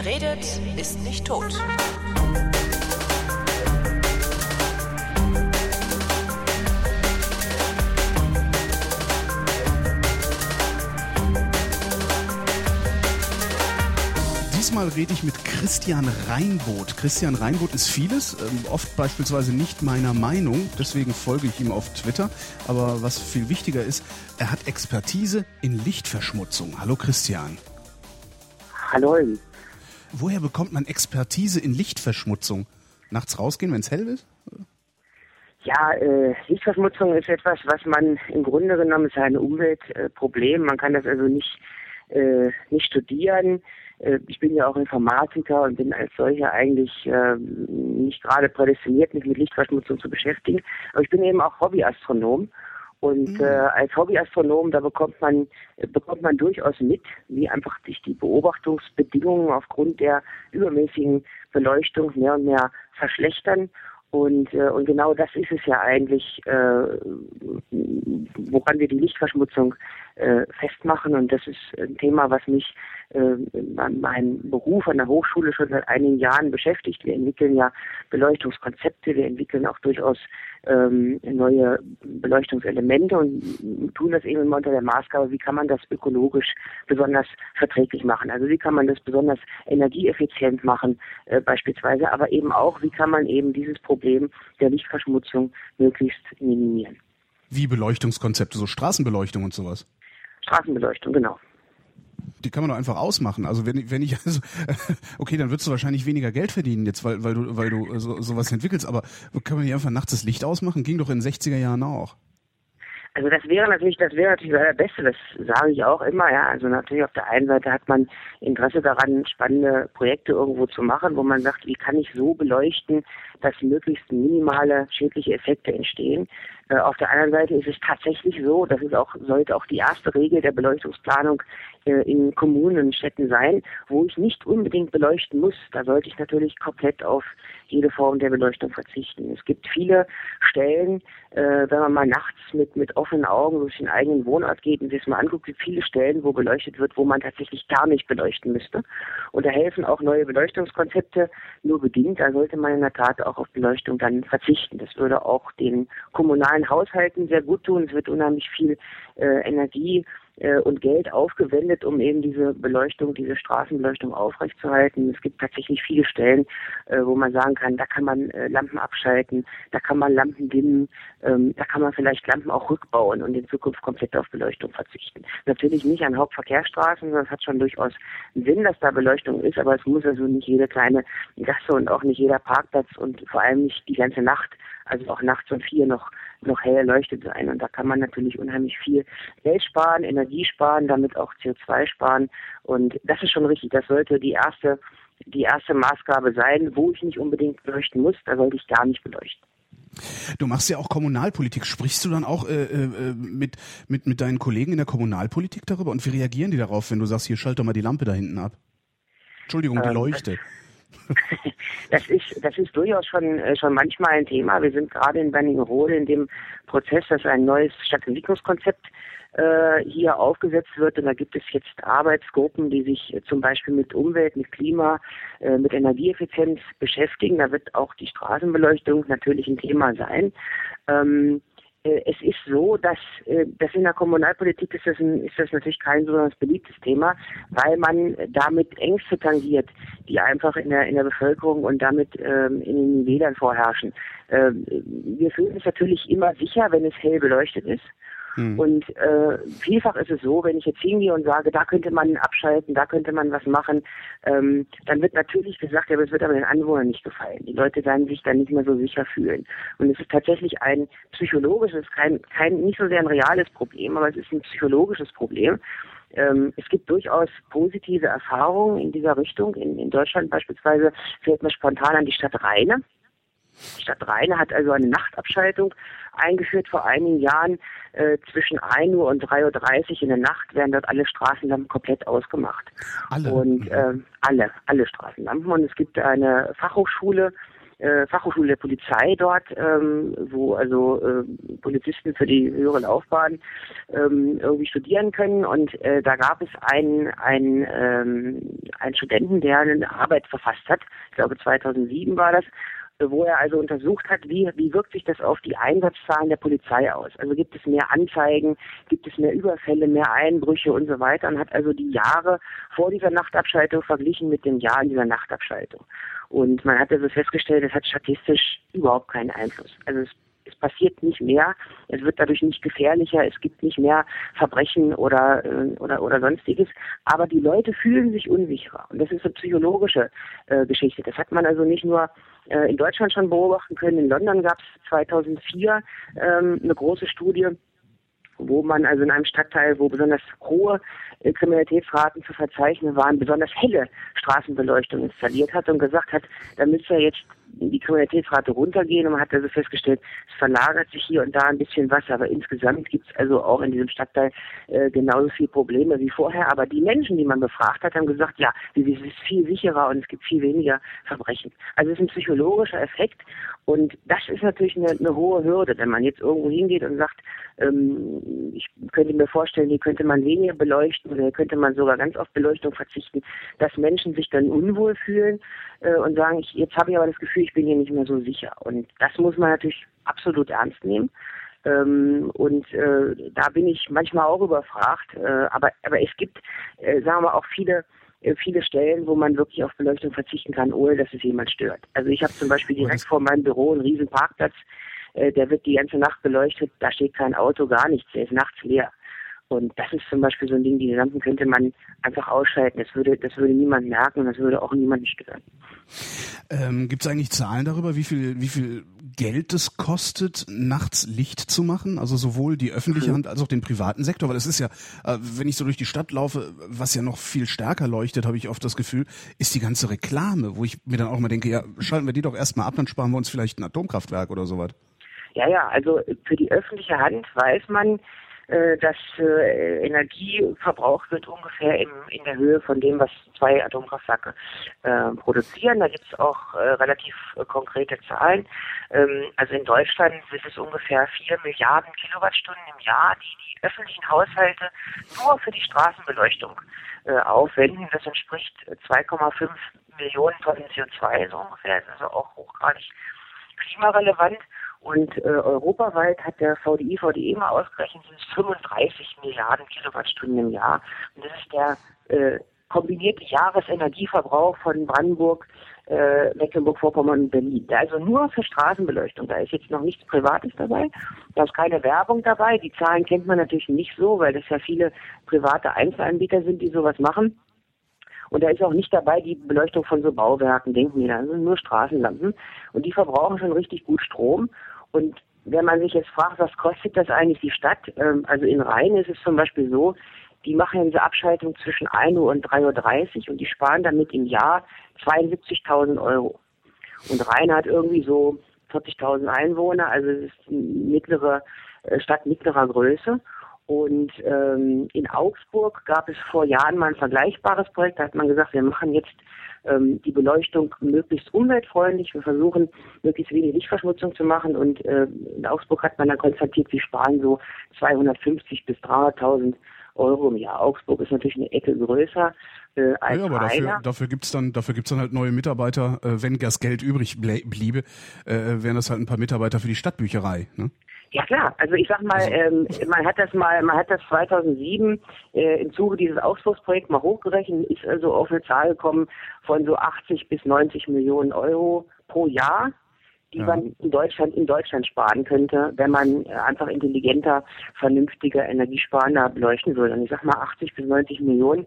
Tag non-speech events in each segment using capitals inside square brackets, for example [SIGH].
Wer redet, ist nicht tot. Diesmal rede ich mit Christian Reinboth. Christian Reinboth ist vieles, ähm, oft beispielsweise nicht meiner Meinung, deswegen folge ich ihm auf Twitter. Aber was viel wichtiger ist, er hat Expertise in Lichtverschmutzung. Hallo Christian. Hallo. Woher bekommt man Expertise in Lichtverschmutzung? Nachts rausgehen, wenn es hell ist? Ja, äh, Lichtverschmutzung ist etwas, was man im Grunde genommen ist ein Umweltproblem. man kann das also nicht, äh, nicht studieren. Äh, ich bin ja auch Informatiker und bin als solcher eigentlich äh, nicht gerade prädestiniert, mich mit Lichtverschmutzung zu beschäftigen. Aber ich bin eben auch Hobbyastronom und mhm. äh, als Hobbyastronom, da bekommt man, bekommt man durchaus mit, wie einfach sich die Beobachtungsbedingungen aufgrund der übermäßigen Beleuchtung mehr und mehr verschlechtern. Und, äh, und genau das ist es ja eigentlich, äh, woran wir die Lichtverschmutzung äh, festmachen. Und das ist ein Thema, was mich äh, meinem Beruf an der Hochschule schon seit einigen Jahren beschäftigt. Wir entwickeln ja Beleuchtungskonzepte, wir entwickeln auch durchaus ähm, neue Beleuchtungselemente und tun das eben immer unter der Maßgabe, wie kann man das ökologisch besonders verträglich machen. Also wie kann man das besonders energieeffizient machen äh, beispielsweise, aber eben auch, wie kann man eben dieses Problem der Lichtverschmutzung möglichst minimieren. Wie Beleuchtungskonzepte, so Straßenbeleuchtung und sowas? Straßenbeleuchtung, genau die kann man doch einfach ausmachen. Also wenn, wenn ich [LAUGHS] also, okay, dann würdest du wahrscheinlich weniger Geld verdienen jetzt, weil, weil du, weil du so, sowas entwickelst, aber kann man nicht einfach nachts das Licht ausmachen? Ging doch in den 60er Jahren auch. Also das wäre natürlich, das wäre natürlich das Beste, das sage ich auch immer, ja. Also natürlich auf der einen Seite hat man Interesse daran, spannende Projekte irgendwo zu machen, wo man sagt, wie kann ich so beleuchten, dass möglichst minimale schädliche Effekte entstehen. Äh, auf der anderen Seite ist es tatsächlich so, das ist auch, sollte auch die erste Regel der Beleuchtungsplanung äh, in Kommunen und Städten sein, wo ich nicht unbedingt beleuchten muss. Da sollte ich natürlich komplett auf jede Form der Beleuchtung verzichten. Es gibt viele Stellen, äh, wenn man mal nachts mit, mit offenen Augen durch den eigenen Wohnort geht und sich das mal anguckt, gibt viele Stellen, wo beleuchtet wird, wo man tatsächlich gar nicht beleuchten müsste. Und da helfen auch neue Beleuchtungskonzepte nur bedingt. Da sollte man in der Tat auch auf Beleuchtung dann verzichten. Das würde auch den kommunalen Haushalten sehr gut tun. Es wird unheimlich viel äh, Energie äh, und Geld aufgewendet, um eben diese Beleuchtung, diese Straßenbeleuchtung aufrechtzuerhalten. Es gibt tatsächlich viele Stellen, äh, wo man sagen kann, da kann man äh, Lampen abschalten, da kann man Lampen dimmen, ähm, da kann man vielleicht Lampen auch rückbauen und in Zukunft komplett auf Beleuchtung verzichten. Natürlich nicht an Hauptverkehrsstraßen, sondern es hat schon durchaus Sinn, dass da Beleuchtung ist, aber es muss also nicht jede kleine Gasse und auch nicht jeder Parkplatz und vor allem nicht die ganze Nacht, also auch nachts um vier noch noch hell erleuchtet sein. Und da kann man natürlich unheimlich viel Geld sparen, Energie sparen, damit auch CO2 sparen. Und das ist schon richtig. Das sollte die erste, die erste Maßgabe sein, wo ich nicht unbedingt beleuchten muss, da sollte ich gar nicht beleuchten. Du machst ja auch Kommunalpolitik. Sprichst du dann auch äh, äh, mit, mit, mit deinen Kollegen in der Kommunalpolitik darüber? Und wie reagieren die darauf, wenn du sagst, hier schalt doch mal die Lampe da hinten ab? Entschuldigung, die ähm, Leuchte. Das ist, das ist durchaus schon, äh, schon manchmal ein Thema. Wir sind gerade in Wernigerode in dem Prozess, dass ein neues Stadtentwicklungskonzept äh, hier aufgesetzt wird. Und da gibt es jetzt Arbeitsgruppen, die sich äh, zum Beispiel mit Umwelt, mit Klima, äh, mit Energieeffizienz beschäftigen. Da wird auch die Straßenbeleuchtung natürlich ein Thema sein. Ähm, äh, es ist so, dass äh, das in der Kommunalpolitik ist das, ein, ist das natürlich kein besonders beliebtes Thema, weil man damit Ängste tangiert, die einfach in der in der Bevölkerung und damit ähm, in den Wählern vorherrschen. Ähm, wir fühlen uns natürlich immer sicher, wenn es hell beleuchtet ist. Mhm. Und äh, vielfach ist es so, wenn ich jetzt hingehe und sage, da könnte man abschalten, da könnte man was machen, ähm, dann wird natürlich gesagt, ja, aber es wird aber den Anwohnern nicht gefallen. Die Leute werden sich dann nicht mehr so sicher fühlen. Und es ist tatsächlich ein psychologisches, kein, kein nicht so sehr ein reales Problem, aber es ist ein psychologisches Problem. Ähm, es gibt durchaus positive Erfahrungen in dieser Richtung. In, in Deutschland beispielsweise fällt mir spontan an die Stadt Rheine. Die Stadt Rheine hat also eine Nachtabschaltung eingeführt vor einigen Jahren. Äh, zwischen 1 Uhr und 3.30 Uhr in der Nacht werden dort alle Straßenlampen komplett ausgemacht. Alle? Und äh, alle, alle Straßenlampen. Und es gibt eine Fachhochschule äh, Fachhochschule der Polizei dort, ähm, wo also äh, Polizisten für die höhere Laufbahn ähm, irgendwie studieren können. Und äh, da gab es einen, einen, ähm, einen Studenten, der eine Arbeit verfasst hat. Ich glaube 2007 war das wo er also untersucht hat, wie, wie wirkt sich das auf die Einsatzzahlen der Polizei aus. Also gibt es mehr Anzeigen, gibt es mehr Überfälle, mehr Einbrüche und so weiter und hat also die Jahre vor dieser Nachtabschaltung verglichen mit den Jahren dieser Nachtabschaltung. Und man hat also festgestellt, es hat statistisch überhaupt keinen Einfluss. Also es es passiert nicht mehr, es wird dadurch nicht gefährlicher, es gibt nicht mehr Verbrechen oder, äh, oder, oder sonstiges, aber die Leute fühlen sich unsicherer. Und das ist eine psychologische äh, Geschichte. Das hat man also nicht nur äh, in Deutschland schon beobachten können. In London gab es 2004 ähm, eine große Studie, wo man also in einem Stadtteil, wo besonders hohe äh, Kriminalitätsraten zu verzeichnen waren, besonders helle Straßenbeleuchtung installiert hat und gesagt hat, da müsste jetzt die Kriminalitätsrate runtergehen und man hat also festgestellt, es verlagert sich hier und da ein bisschen was, aber insgesamt gibt es also auch in diesem Stadtteil äh, genauso viele Probleme wie vorher. Aber die Menschen, die man befragt hat, haben gesagt, ja, es ist viel sicherer und es gibt viel weniger Verbrechen. Also es ist ein psychologischer Effekt und das ist natürlich eine, eine hohe Hürde, wenn man jetzt irgendwo hingeht und sagt, ähm, ich könnte mir vorstellen, hier könnte man weniger beleuchten oder hier könnte man sogar ganz auf Beleuchtung verzichten, dass Menschen sich dann unwohl fühlen äh, und sagen, ich, jetzt habe ich aber das Gefühl, ich bin hier nicht mehr so sicher. Und das muss man natürlich absolut ernst nehmen. Ähm, und äh, da bin ich manchmal auch überfragt. Äh, aber, aber es gibt, äh, sagen wir auch viele äh, viele Stellen, wo man wirklich auf Beleuchtung verzichten kann, ohne dass es jemand stört. Also ich habe zum Beispiel direkt vor meinem Büro einen riesen Parkplatz, äh, der wird die ganze Nacht beleuchtet, da steht kein Auto, gar nichts, der ist nachts leer. Und das ist zum Beispiel so ein Ding, die Lampen könnte man einfach ausschalten. Das würde, das würde niemand merken und das würde auch niemanden stören. Ähm, Gibt es eigentlich Zahlen darüber, wie viel, wie viel Geld es kostet, nachts Licht zu machen? Also sowohl die öffentliche mhm. Hand als auch den privaten Sektor? Weil es ist ja, äh, wenn ich so durch die Stadt laufe, was ja noch viel stärker leuchtet, habe ich oft das Gefühl, ist die ganze Reklame, wo ich mir dann auch mal denke, ja, schalten wir die doch erstmal ab, dann sparen wir uns vielleicht ein Atomkraftwerk oder sowas. Ja, ja, also für die öffentliche Hand weiß man, dass äh, Energie verbraucht wird ungefähr im, in der Höhe von dem, was zwei Atomkraftwerke äh, produzieren. Da gibt es auch äh, relativ äh, konkrete Zahlen. Ähm, also in Deutschland sind es ungefähr vier Milliarden Kilowattstunden im Jahr, die die öffentlichen Haushalte nur für die Straßenbeleuchtung äh, aufwenden. Das entspricht 2,5 Millionen Tonnen CO2 so ungefähr. Das ist also auch hochgradig klimarelevant. Und äh, europaweit hat der VDI, VDE mal ausgerechnet, sind es 35 Milliarden Kilowattstunden im Jahr. Und das ist der äh, kombinierte Jahresenergieverbrauch von Brandenburg, äh, Mecklenburg-Vorpommern und Berlin. Also nur für Straßenbeleuchtung. Da ist jetzt noch nichts Privates dabei. Da ist keine Werbung dabei. Die Zahlen kennt man natürlich nicht so, weil das ja viele private Einzelanbieter sind, die sowas machen. Und da ist auch nicht dabei die Beleuchtung von so Bauwerken, denken wir, da sind nur Straßenlampen. Und die verbrauchen schon richtig gut Strom. Und wenn man sich jetzt fragt, was kostet das eigentlich die Stadt? Ähm, also in Rhein ist es zum Beispiel so, die machen diese Abschaltung zwischen 1 Uhr und 3.30 Uhr und die sparen damit im Jahr 72.000 Euro. Und Rhein hat irgendwie so 40.000 Einwohner, also es ist eine mittlere äh, Stadt mittlerer Größe. Und ähm, in Augsburg gab es vor Jahren mal ein vergleichbares Projekt. Da hat man gesagt, wir machen jetzt ähm, die Beleuchtung möglichst umweltfreundlich. Wir versuchen, möglichst wenig Lichtverschmutzung zu machen. Und äh, in Augsburg hat man dann konstatiert, sie sparen so 250 bis 300.000 Euro im Jahr. Augsburg ist natürlich eine Ecke größer. Äh, als ja, aber dafür, dafür gibt's dann, dafür gibt's dann halt neue Mitarbeiter. Äh, wenn das Geld übrig bliebe, äh, wären das halt ein paar Mitarbeiter für die Stadtbücherei. Ne? Ja klar, also ich sag mal, also ähm, man hat das mal, man hat das 2007 äh, im Zuge dieses Augsburgsprojekts mal hochgerechnet, ist also auf eine Zahl gekommen von so 80 bis 90 Millionen Euro pro Jahr, die ja. man in Deutschland in Deutschland sparen könnte, wenn man äh, einfach intelligenter, vernünftiger, energiesparender beleuchten würde. Und ich sag mal 80 bis 90 Millionen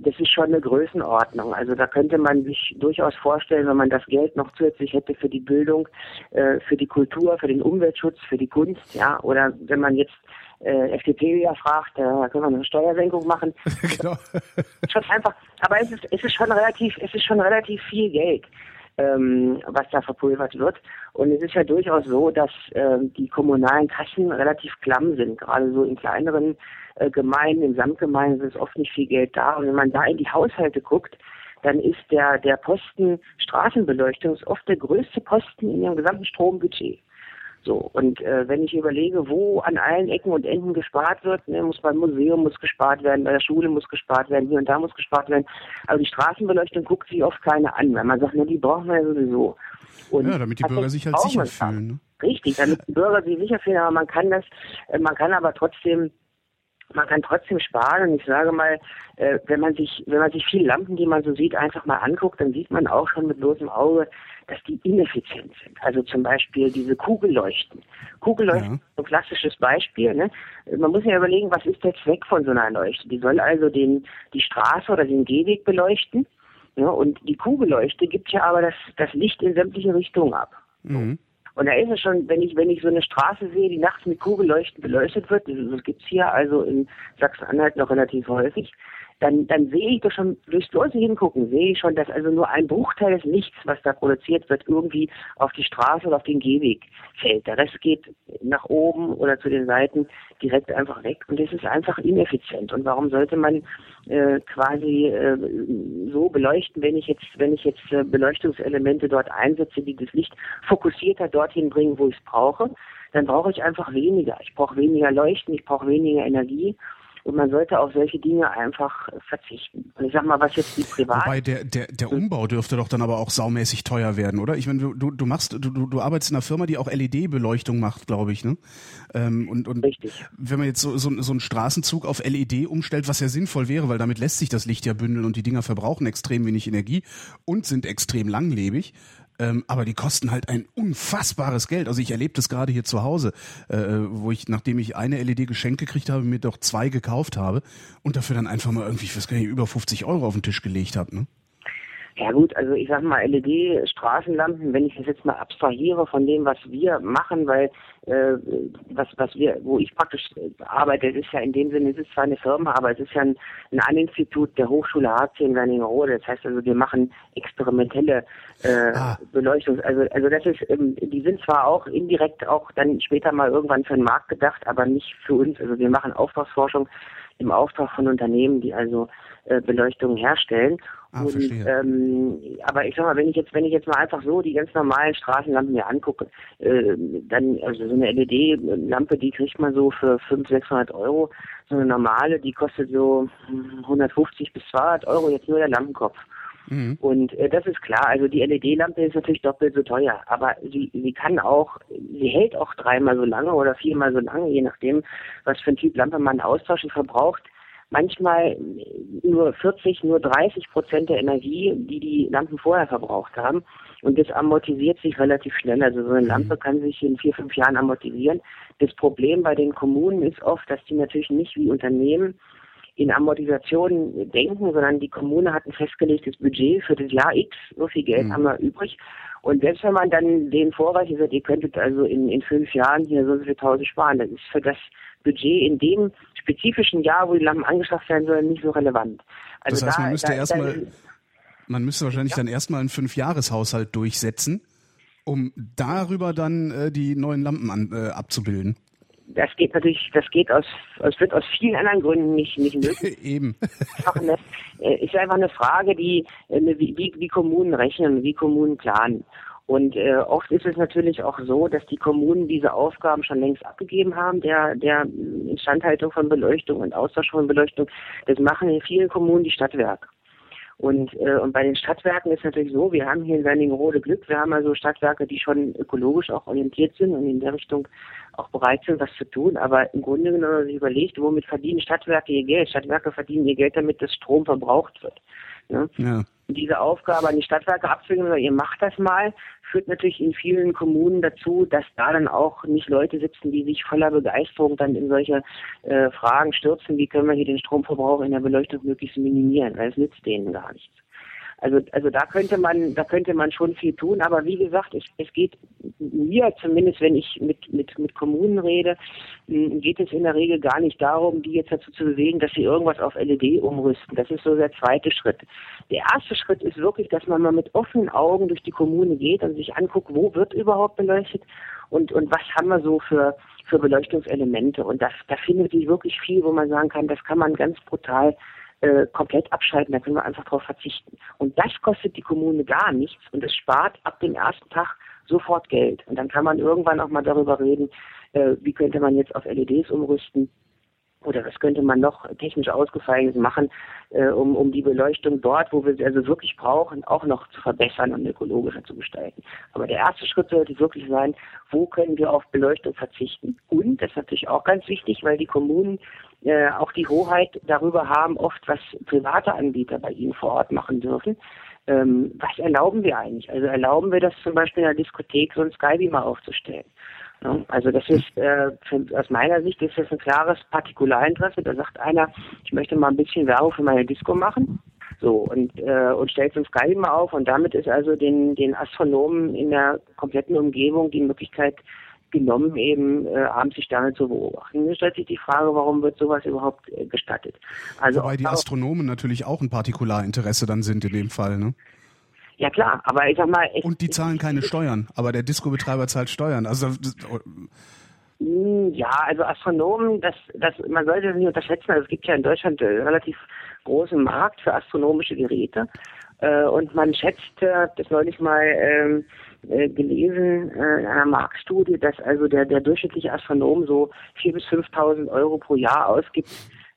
das ist schon eine Größenordnung. Also da könnte man sich durchaus vorstellen, wenn man das Geld noch zusätzlich hätte für die Bildung, äh, für die Kultur, für den Umweltschutz, für die Kunst, ja, oder wenn man jetzt äh, FDP ja fragt, äh, da können wir eine Steuersenkung machen. [LAUGHS] genau. schon einfach, aber es ist, es ist schon relativ, es ist schon relativ viel Geld ähm, was da verpulvert wird. Und es ist ja durchaus so, dass äh, die kommunalen Kassen relativ klamm sind. Gerade so in kleineren äh, Gemeinden, in Samtgemeinden ist oft nicht viel Geld da. Und wenn man da in die Haushalte guckt, dann ist der, der Posten Straßenbeleuchtung ist oft der größte Posten in ihrem gesamten Strombudget. So, und äh, wenn ich überlege, wo an allen Ecken und Enden gespart wird, ne, muss beim Museum muss gespart werden, bei der Schule muss gespart werden, hier und da muss gespart werden. Aber die Straßenbeleuchtung guckt sich oft keiner an, weil man sagt, ne, die brauchen wir ja sowieso. Und ja, damit die Bürger sich halt sicher fühlen. Ne? Richtig, damit die Bürger sich sicher fühlen, aber man kann das, äh, man kann aber trotzdem man kann trotzdem sparen. Und ich sage mal, äh, wenn man sich, wenn man sich viele Lampen, die man so sieht, einfach mal anguckt, dann sieht man auch schon mit bloßem Auge, dass die ineffizient sind. Also zum Beispiel diese Kugelleuchten. Kugelleuchten ja. ein klassisches Beispiel. Ne? Man muss ja überlegen, was ist der Zweck von so einer Leuchte? Die soll also den, die Straße oder den Gehweg beleuchten. Ja, und die Kugelleuchte gibt ja aber das, das Licht in sämtliche Richtungen ab. Mhm. Und da ist es schon, wenn ich, wenn ich so eine Straße sehe, die nachts mit Kugelleuchten beleuchtet wird, das gibt's hier also in Sachsen-Anhalt noch relativ häufig, dann, dann sehe ich doch schon, durchs bloße Hingucken, sehe ich schon, dass also nur ein Bruchteil des Lichts, was da produziert wird, irgendwie auf die Straße oder auf den Gehweg fällt. Der Rest geht nach oben oder zu den Seiten direkt einfach weg und das ist einfach ineffizient. Und warum sollte man äh, quasi äh, so beleuchten, wenn ich jetzt, wenn ich jetzt äh, Beleuchtungselemente dort einsetze, die das Licht fokussierter dorthin bringen, wo ich es brauche? Dann brauche ich einfach weniger. Ich brauche weniger Leuchten, ich brauche weniger Energie und man sollte auf solche Dinge einfach verzichten. Und ich sag mal, was jetzt die Privat... Wobei der, der, der Umbau dürfte doch dann aber auch saumäßig teuer werden, oder? Ich meine, du, du, machst, du, du arbeitest in einer Firma, die auch LED-Beleuchtung macht, glaube ich, ne? Ähm, und, und Richtig. wenn man jetzt so, so, so einen Straßenzug auf LED umstellt, was ja sinnvoll wäre, weil damit lässt sich das Licht ja bündeln und die Dinger verbrauchen extrem wenig Energie und sind extrem langlebig, ähm, aber die kosten halt ein unfassbares Geld. Also ich erlebe das gerade hier zu Hause, äh, wo ich, nachdem ich eine LED geschenkt gekriegt habe, mir doch zwei gekauft habe und dafür dann einfach mal irgendwie, ich weiß gar nicht, über 50 Euro auf den Tisch gelegt habe. Ne? Ja gut, also ich sag mal LED-Straßenlampen, wenn ich das jetzt mal abstrahiere von dem, was wir machen, weil äh, was was wir, wo ich praktisch arbeite, ist ja in dem Sinne, es ist zwar eine Firma, aber es ist ja ein, ein Aninstitut der Hochschule HC in Wernigerode. Das heißt also, wir machen experimentelle äh, ah. Beleuchtung. Also also das ist, ähm, die sind zwar auch indirekt auch dann später mal irgendwann für den Markt gedacht, aber nicht für uns. Also wir machen Auftragsforschung im Auftrag von Unternehmen, die also äh, Beleuchtung herstellen. Ah, und, ähm, aber ich sag mal, wenn ich jetzt, wenn ich jetzt mal einfach so die ganz normalen Straßenlampen mir angucke, äh, dann, also so eine LED-Lampe, die kriegt man so für 500, 600 Euro. So eine normale, die kostet so 150 bis 200 Euro, jetzt nur der Lampenkopf. Mhm. Und äh, das ist klar, also die LED-Lampe ist natürlich doppelt so teuer, aber sie, sie kann auch, sie hält auch dreimal so lange oder viermal so lange, je nachdem, was für ein Typ Lampe man austauscht verbraucht manchmal nur 40, nur 30 Prozent der Energie, die die Lampen vorher verbraucht haben. Und das amortisiert sich relativ schnell. Also so eine mhm. Lampe kann sich in vier, fünf Jahren amortisieren. Das Problem bei den Kommunen ist oft, dass die natürlich nicht wie Unternehmen in Amortisationen denken, sondern die Kommune hat ein festgelegtes Budget für das Jahr X, so viel Geld mhm. haben wir übrig. Und selbst wenn man dann den vorreicht, sagt, ihr könntet also in, in fünf Jahren hier so viel tausend sparen, das ist für das Budget in dem spezifischen Jahr, wo die Lampen angeschafft werden sollen, nicht so relevant. Also das heißt, man müsste erstmal, man müsste wahrscheinlich ja. dann erstmal einen Fünfjahreshaushalt durchsetzen, um darüber dann äh, die neuen Lampen an, äh, abzubilden. Das geht natürlich, das geht aus, es wird aus vielen anderen Gründen nicht, nicht möglich. [LAUGHS] Eben. Eine, äh, ist einfach eine Frage, die, äh, wie, wie, wie Kommunen rechnen, wie Kommunen planen. Und äh, oft ist es natürlich auch so, dass die Kommunen diese Aufgaben schon längst abgegeben haben, der, der Instandhaltung von Beleuchtung und Austausch von Beleuchtung. Das machen in vielen Kommunen die Stadtwerke. Und, äh, und bei den Stadtwerken ist natürlich so, wir haben hier in Wernigerode Glück, wir haben also Stadtwerke, die schon ökologisch auch orientiert sind und in der Richtung auch bereit sind, was zu tun. Aber im Grunde genommen, wenn man sich überlegt, womit verdienen Stadtwerke ihr Geld? Stadtwerke verdienen ihr Geld damit, dass Strom verbraucht wird. Ne? Ja. Diese Aufgabe an die Stadtwerke abzwingen, ihr macht das mal, führt natürlich in vielen Kommunen dazu, dass da dann auch nicht Leute sitzen, die sich voller Begeisterung dann in solche äh, Fragen stürzen, wie können wir hier den Stromverbrauch in der Beleuchtung möglichst minimieren, weil es nützt denen gar nichts. Also, also da könnte man, da könnte man schon viel tun. Aber wie gesagt, es, es geht mir zumindest, wenn ich mit, mit, mit Kommunen rede, geht es in der Regel gar nicht darum, die jetzt dazu zu bewegen, dass sie irgendwas auf LED umrüsten. Das ist so der zweite Schritt. Der erste Schritt ist wirklich, dass man mal mit offenen Augen durch die Kommune geht und sich anguckt, wo wird überhaupt beleuchtet und, und was haben wir so für, für Beleuchtungselemente. Und das, da findet sich wirklich viel, wo man sagen kann, das kann man ganz brutal äh, komplett abschalten, da können wir einfach darauf verzichten. Und das kostet die Kommune gar nichts und es spart ab dem ersten Tag sofort Geld. Und dann kann man irgendwann auch mal darüber reden, äh, wie könnte man jetzt auf LEDs umrüsten oder was könnte man noch technisch ausgefeilt machen, äh, um, um die Beleuchtung dort, wo wir sie also wirklich brauchen, auch noch zu verbessern und ökologischer zu gestalten. Aber der erste Schritt sollte wirklich sein, wo können wir auf Beleuchtung verzichten? Und, das ist natürlich auch ganz wichtig, weil die Kommunen äh, auch die Hoheit darüber haben, oft was private Anbieter bei ihnen vor Ort machen dürfen. Ähm, was erlauben wir eigentlich? Also erlauben wir das zum Beispiel in der Diskothek so ein Skybeamer aufzustellen? Also das ist äh, aus meiner Sicht ist das ein klares Partikularinteresse. Da sagt einer, ich möchte mal ein bisschen Werbung für meine Disco machen. So, und, äh, und stellt so ein Skybeamer auf und damit ist also den, den Astronomen in der kompletten Umgebung die Möglichkeit genommen, eben äh, abends die Sterne zu beobachten. Mir stellt sich die Frage, warum wird sowas überhaupt äh, gestattet? Also Wobei die Astronomen natürlich auch ein Partikularinteresse dann sind in dem Fall, ne? Ja klar, aber ich sag mal. Ich, und die zahlen keine Steuern, aber der Disco-Betreiber zahlt Steuern. Also hm, ja, also Astronomen, das, das, man sollte das nicht unterschätzen. Also es gibt ja in Deutschland einen relativ großen Markt für astronomische Geräte. Äh, und man schätzt, äh, das neulich mal ähm, äh, gelesen äh, in einer Marktstudie, dass also der, der durchschnittliche Astronom so 4.000 bis 5.000 Euro pro Jahr ausgibt,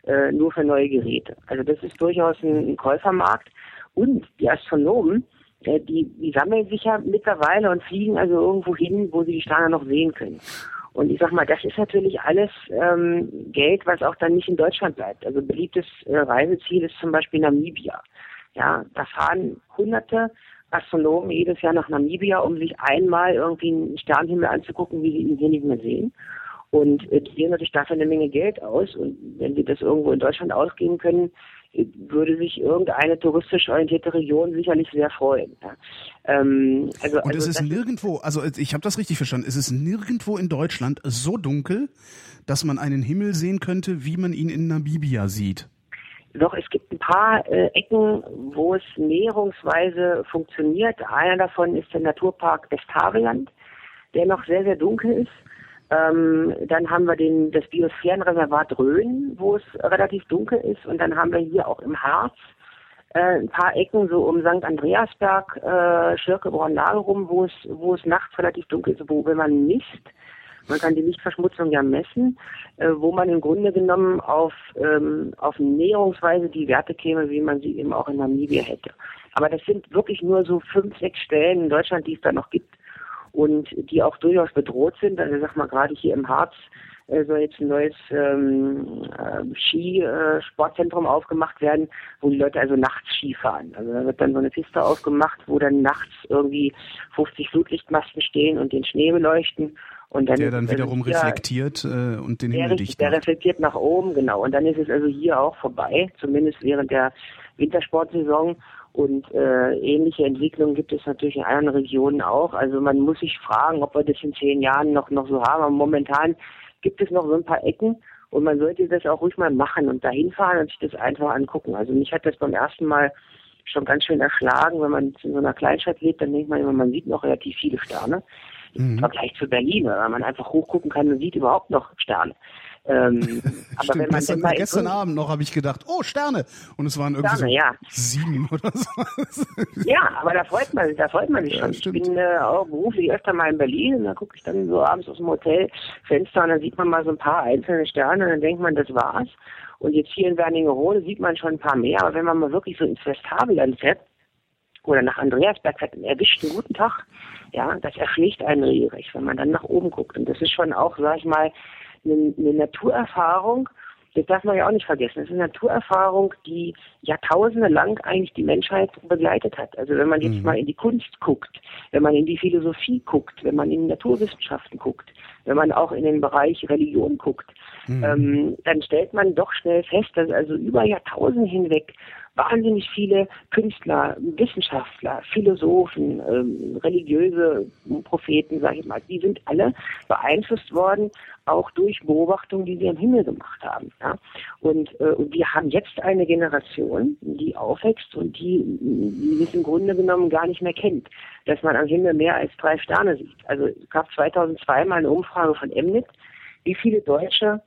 äh, nur für neue Geräte. Also das ist durchaus ein, ein Käufermarkt. Und die Astronomen, äh, die, die sammeln sich ja mittlerweile und fliegen also irgendwo hin, wo sie die Sterne noch sehen können. Und ich sag mal, das ist natürlich alles ähm, Geld, was auch dann nicht in Deutschland bleibt. Also beliebtes äh, Reiseziel ist zum Beispiel Namibia. Ja, da fahren Hunderte Astronomen jedes Jahr nach Namibia, um sich einmal irgendwie einen Sternenhimmel anzugucken, wie sie ihn hier nicht mehr sehen. Und äh, die geben natürlich dafür eine Menge Geld aus. Und wenn sie das irgendwo in Deutschland ausgeben können, würde sich irgendeine touristisch orientierte Region sicherlich sehr freuen. Ja. Ähm, also, Und also es ist nirgendwo, also ich habe das richtig verstanden, es ist nirgendwo in Deutschland so dunkel, dass man einen Himmel sehen könnte, wie man ihn in Namibia sieht. Doch, es gibt ein paar äh, Ecken, wo es näherungsweise funktioniert. Einer davon ist der Naturpark Westhaveland, der noch sehr, sehr dunkel ist. Ähm, dann haben wir den, das Biosphärenreservat Rhön, wo es relativ dunkel ist. Und dann haben wir hier auch im Harz äh, ein paar Ecken, so um St. Andreasberg, äh, Schirkeborn-Lage rum, wo es, wo es nachts relativ dunkel ist, wo, wenn man misst, man kann die Lichtverschmutzung ja messen, äh, wo man im Grunde genommen auf, ähm, auf Näherungsweise die Werte käme, wie man sie eben auch in Namibia hätte. Aber das sind wirklich nur so fünf, sechs Stellen in Deutschland, die es da noch gibt und die auch durchaus bedroht sind. Also sag mal gerade hier im Harz äh, soll jetzt ein neues ähm, äh, Skisportzentrum aufgemacht werden, wo die Leute also nachts Ski fahren. Also da wird dann so eine Piste aufgemacht, wo dann nachts irgendwie 50 Flutlichtmasten stehen und den Schnee beleuchten. Und dann der dann wiederum hier, reflektiert äh, und den Himmel dicht Der reflektiert nach oben, genau. Und dann ist es also hier auch vorbei, zumindest während der Wintersportsaison. Und äh, ähnliche Entwicklungen gibt es natürlich in anderen Regionen auch. Also man muss sich fragen, ob wir das in zehn Jahren noch, noch so haben. Aber momentan gibt es noch so ein paar Ecken und man sollte das auch ruhig mal machen und dahin fahren und sich das einfach angucken. Also mich hat das beim ersten Mal schon ganz schön erschlagen, wenn man in so einer Kleinstadt lebt, dann denkt man immer, man sieht noch relativ viele Sterne. Mhm. Im Vergleich zu Berlin, weil man einfach hochgucken kann und sieht überhaupt noch Sterne. Ähm, [LAUGHS] aber Stimmt, wenn man gestern, gestern Abend noch habe ich gedacht, oh Sterne, und es waren irgendwie Sterne, so ja. sieben [LAUGHS] oder so. Ja, aber da freut man sich, da freut man sich ja, schon. Stimmt. Ich bin äh, auch beruflich öfter mal in Berlin und da gucke ich dann so abends aus dem Hotelfenster und dann sieht man mal so ein paar einzelne Sterne und dann denkt man, das war's. Und jetzt hier in Wernigerode sieht man schon ein paar mehr, aber wenn man mal wirklich so ins Westhaveland fährt oder nach Andreasberg fährt, erwischt einen guten Tag, ja, das erschlägt einen regelrecht, wenn man dann nach oben guckt. Und das ist schon auch, sag ich mal, eine, eine Naturerfahrung, das darf man ja auch nicht vergessen. Das ist eine Naturerfahrung, die Jahrtausende lang eigentlich die Menschheit begleitet hat. Also wenn man jetzt mhm. mal in die Kunst guckt, wenn man in die Philosophie guckt, wenn man in Naturwissenschaften guckt, wenn man auch in den Bereich Religion guckt, mhm. ähm, dann stellt man doch schnell fest, dass also über Jahrtausende hinweg wahnsinnig viele Künstler, Wissenschaftler, Philosophen, ähm, religiöse Propheten, sage ich mal, die sind alle beeinflusst worden, auch durch Beobachtungen, die sie am Himmel gemacht haben. Ja? Und, äh, und wir haben jetzt eine Generation, die aufwächst und die, die es im Grunde genommen gar nicht mehr kennt, dass man am Himmel mehr als drei Sterne sieht. Also es gab 2002 mal eine Umfrage von Emnit, wie viele Deutsche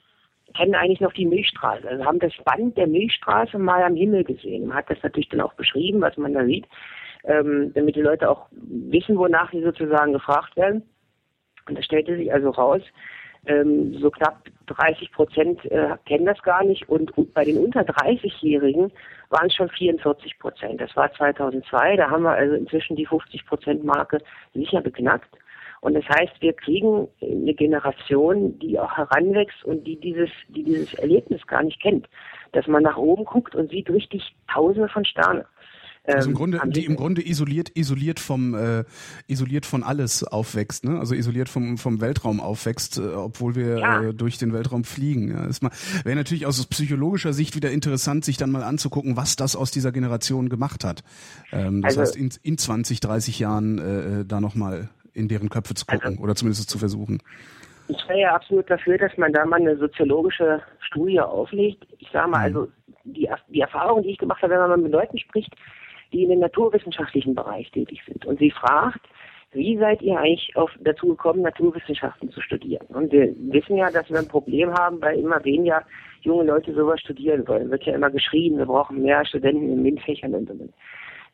kennen eigentlich noch die Milchstraße. Also haben das Band der Milchstraße mal am Himmel gesehen. Man hat das natürlich dann auch beschrieben, was man da sieht, ähm, damit die Leute auch wissen, wonach sie sozusagen gefragt werden. Und da stellte sich also raus, ähm, so knapp 30 Prozent äh, kennen das gar nicht und, und bei den unter 30-Jährigen waren es schon 44 Prozent. Das war 2002, da haben wir also inzwischen die 50 Prozent Marke sicher beknackt. Und das heißt, wir kriegen eine Generation, die auch heranwächst und die dieses, die dieses Erlebnis gar nicht kennt. Dass man nach oben guckt und sieht richtig Tausende von Sternen. Also im ähm, Grunde, die im Grunde isoliert, isoliert vom, äh, isoliert von alles aufwächst, ne? Also isoliert vom, vom Weltraum aufwächst, äh, obwohl wir ja. äh, durch den Weltraum fliegen. Ja, ist mal, wäre natürlich aus psychologischer Sicht wieder interessant, sich dann mal anzugucken, was das aus dieser Generation gemacht hat. Ähm, das also, heißt, in, in 20, 30 Jahren äh, äh da nochmal in deren Köpfe zu gucken also, oder zumindest zu versuchen. Ich wäre ja absolut dafür, dass man da mal eine soziologische Studie auflegt. Ich sage mal, mhm. also die, die Erfahrung, die ich gemacht habe, wenn man mit Leuten spricht, die in dem naturwissenschaftlichen Bereich tätig sind. Und sie fragt, wie seid ihr eigentlich auf, dazu gekommen, Naturwissenschaften zu studieren? Und wir wissen ja, dass wir ein Problem haben, weil immer weniger junge Leute sowas studieren wollen. Wird ja immer geschrien, wir brauchen mehr Studenten in MINT-Fächern und so.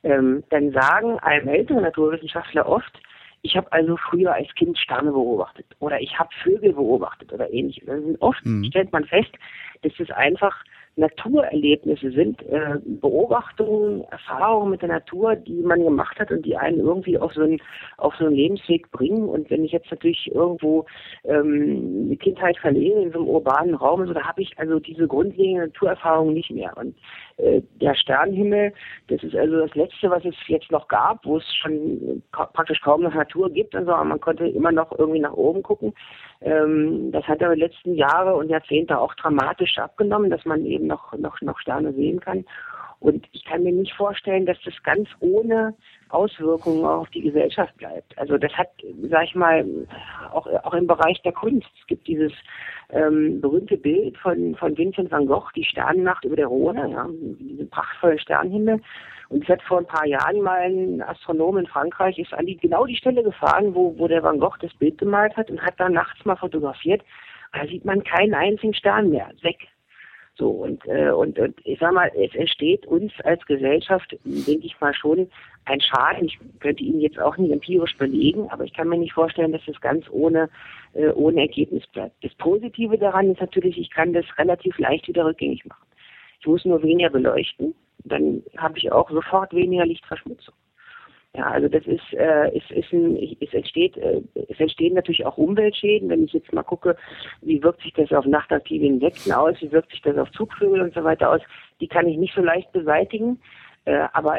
Ähm, dann sagen einem älteren Naturwissenschaftler oft, ich habe also früher als Kind Sterne beobachtet oder ich habe Vögel beobachtet oder ähnliches. Also oft mhm. stellt man fest, dass es einfach Naturerlebnisse sind, äh, Beobachtungen, Erfahrungen mit der Natur, die man gemacht hat und die einen irgendwie auf so einen, auf so einen Lebensweg bringen. Und wenn ich jetzt natürlich irgendwo ähm, die Kindheit verliere in so einem urbanen Raum, so, da habe ich also diese grundlegende Naturerfahrung nicht mehr. Und äh, der Sternenhimmel, das ist also das Letzte, was es jetzt noch gab, wo es schon praktisch kaum noch Natur gibt und so, aber man konnte immer noch irgendwie nach oben gucken. Ähm, das hat aber die letzten Jahre und Jahrzehnte auch dramatisch abgenommen, dass man eben noch, noch, noch Sterne sehen kann. Und ich kann mir nicht vorstellen, dass das ganz ohne Auswirkungen auf die Gesellschaft bleibt. Also das hat, sag ich mal, auch, auch im Bereich der Kunst. Es gibt dieses ähm, berühmte Bild von, von Vincent van Gogh, die Sternennacht über der Rhone, ja, diese prachtvollen Sternenhimmel. Und es hat vor ein paar Jahren mal ein Astronom in Frankreich ist an die, genau die Stelle gefahren, wo, wo der Van Gogh das Bild gemalt hat und hat da nachts mal fotografiert. Da sieht man keinen einzigen Stern mehr. Weg. So, und, äh, und, und ich sag mal, es entsteht uns als Gesellschaft, denke ich mal schon, ein Schaden. Ich könnte ihn jetzt auch nicht empirisch belegen, aber ich kann mir nicht vorstellen, dass das ganz ohne, äh, ohne Ergebnis bleibt. Das Positive daran ist natürlich, ich kann das relativ leicht wieder rückgängig machen. Ich muss nur weniger beleuchten, dann habe ich auch sofort weniger Lichtverschmutzung. Ja, also das ist, äh, ist, ist ein, es entsteht, äh, es entstehen natürlich auch Umweltschäden. Wenn ich jetzt mal gucke, wie wirkt sich das auf nachtaktive Insekten aus, wie wirkt sich das auf Zugvögel und so weiter aus, die kann ich nicht so leicht beseitigen. Äh, aber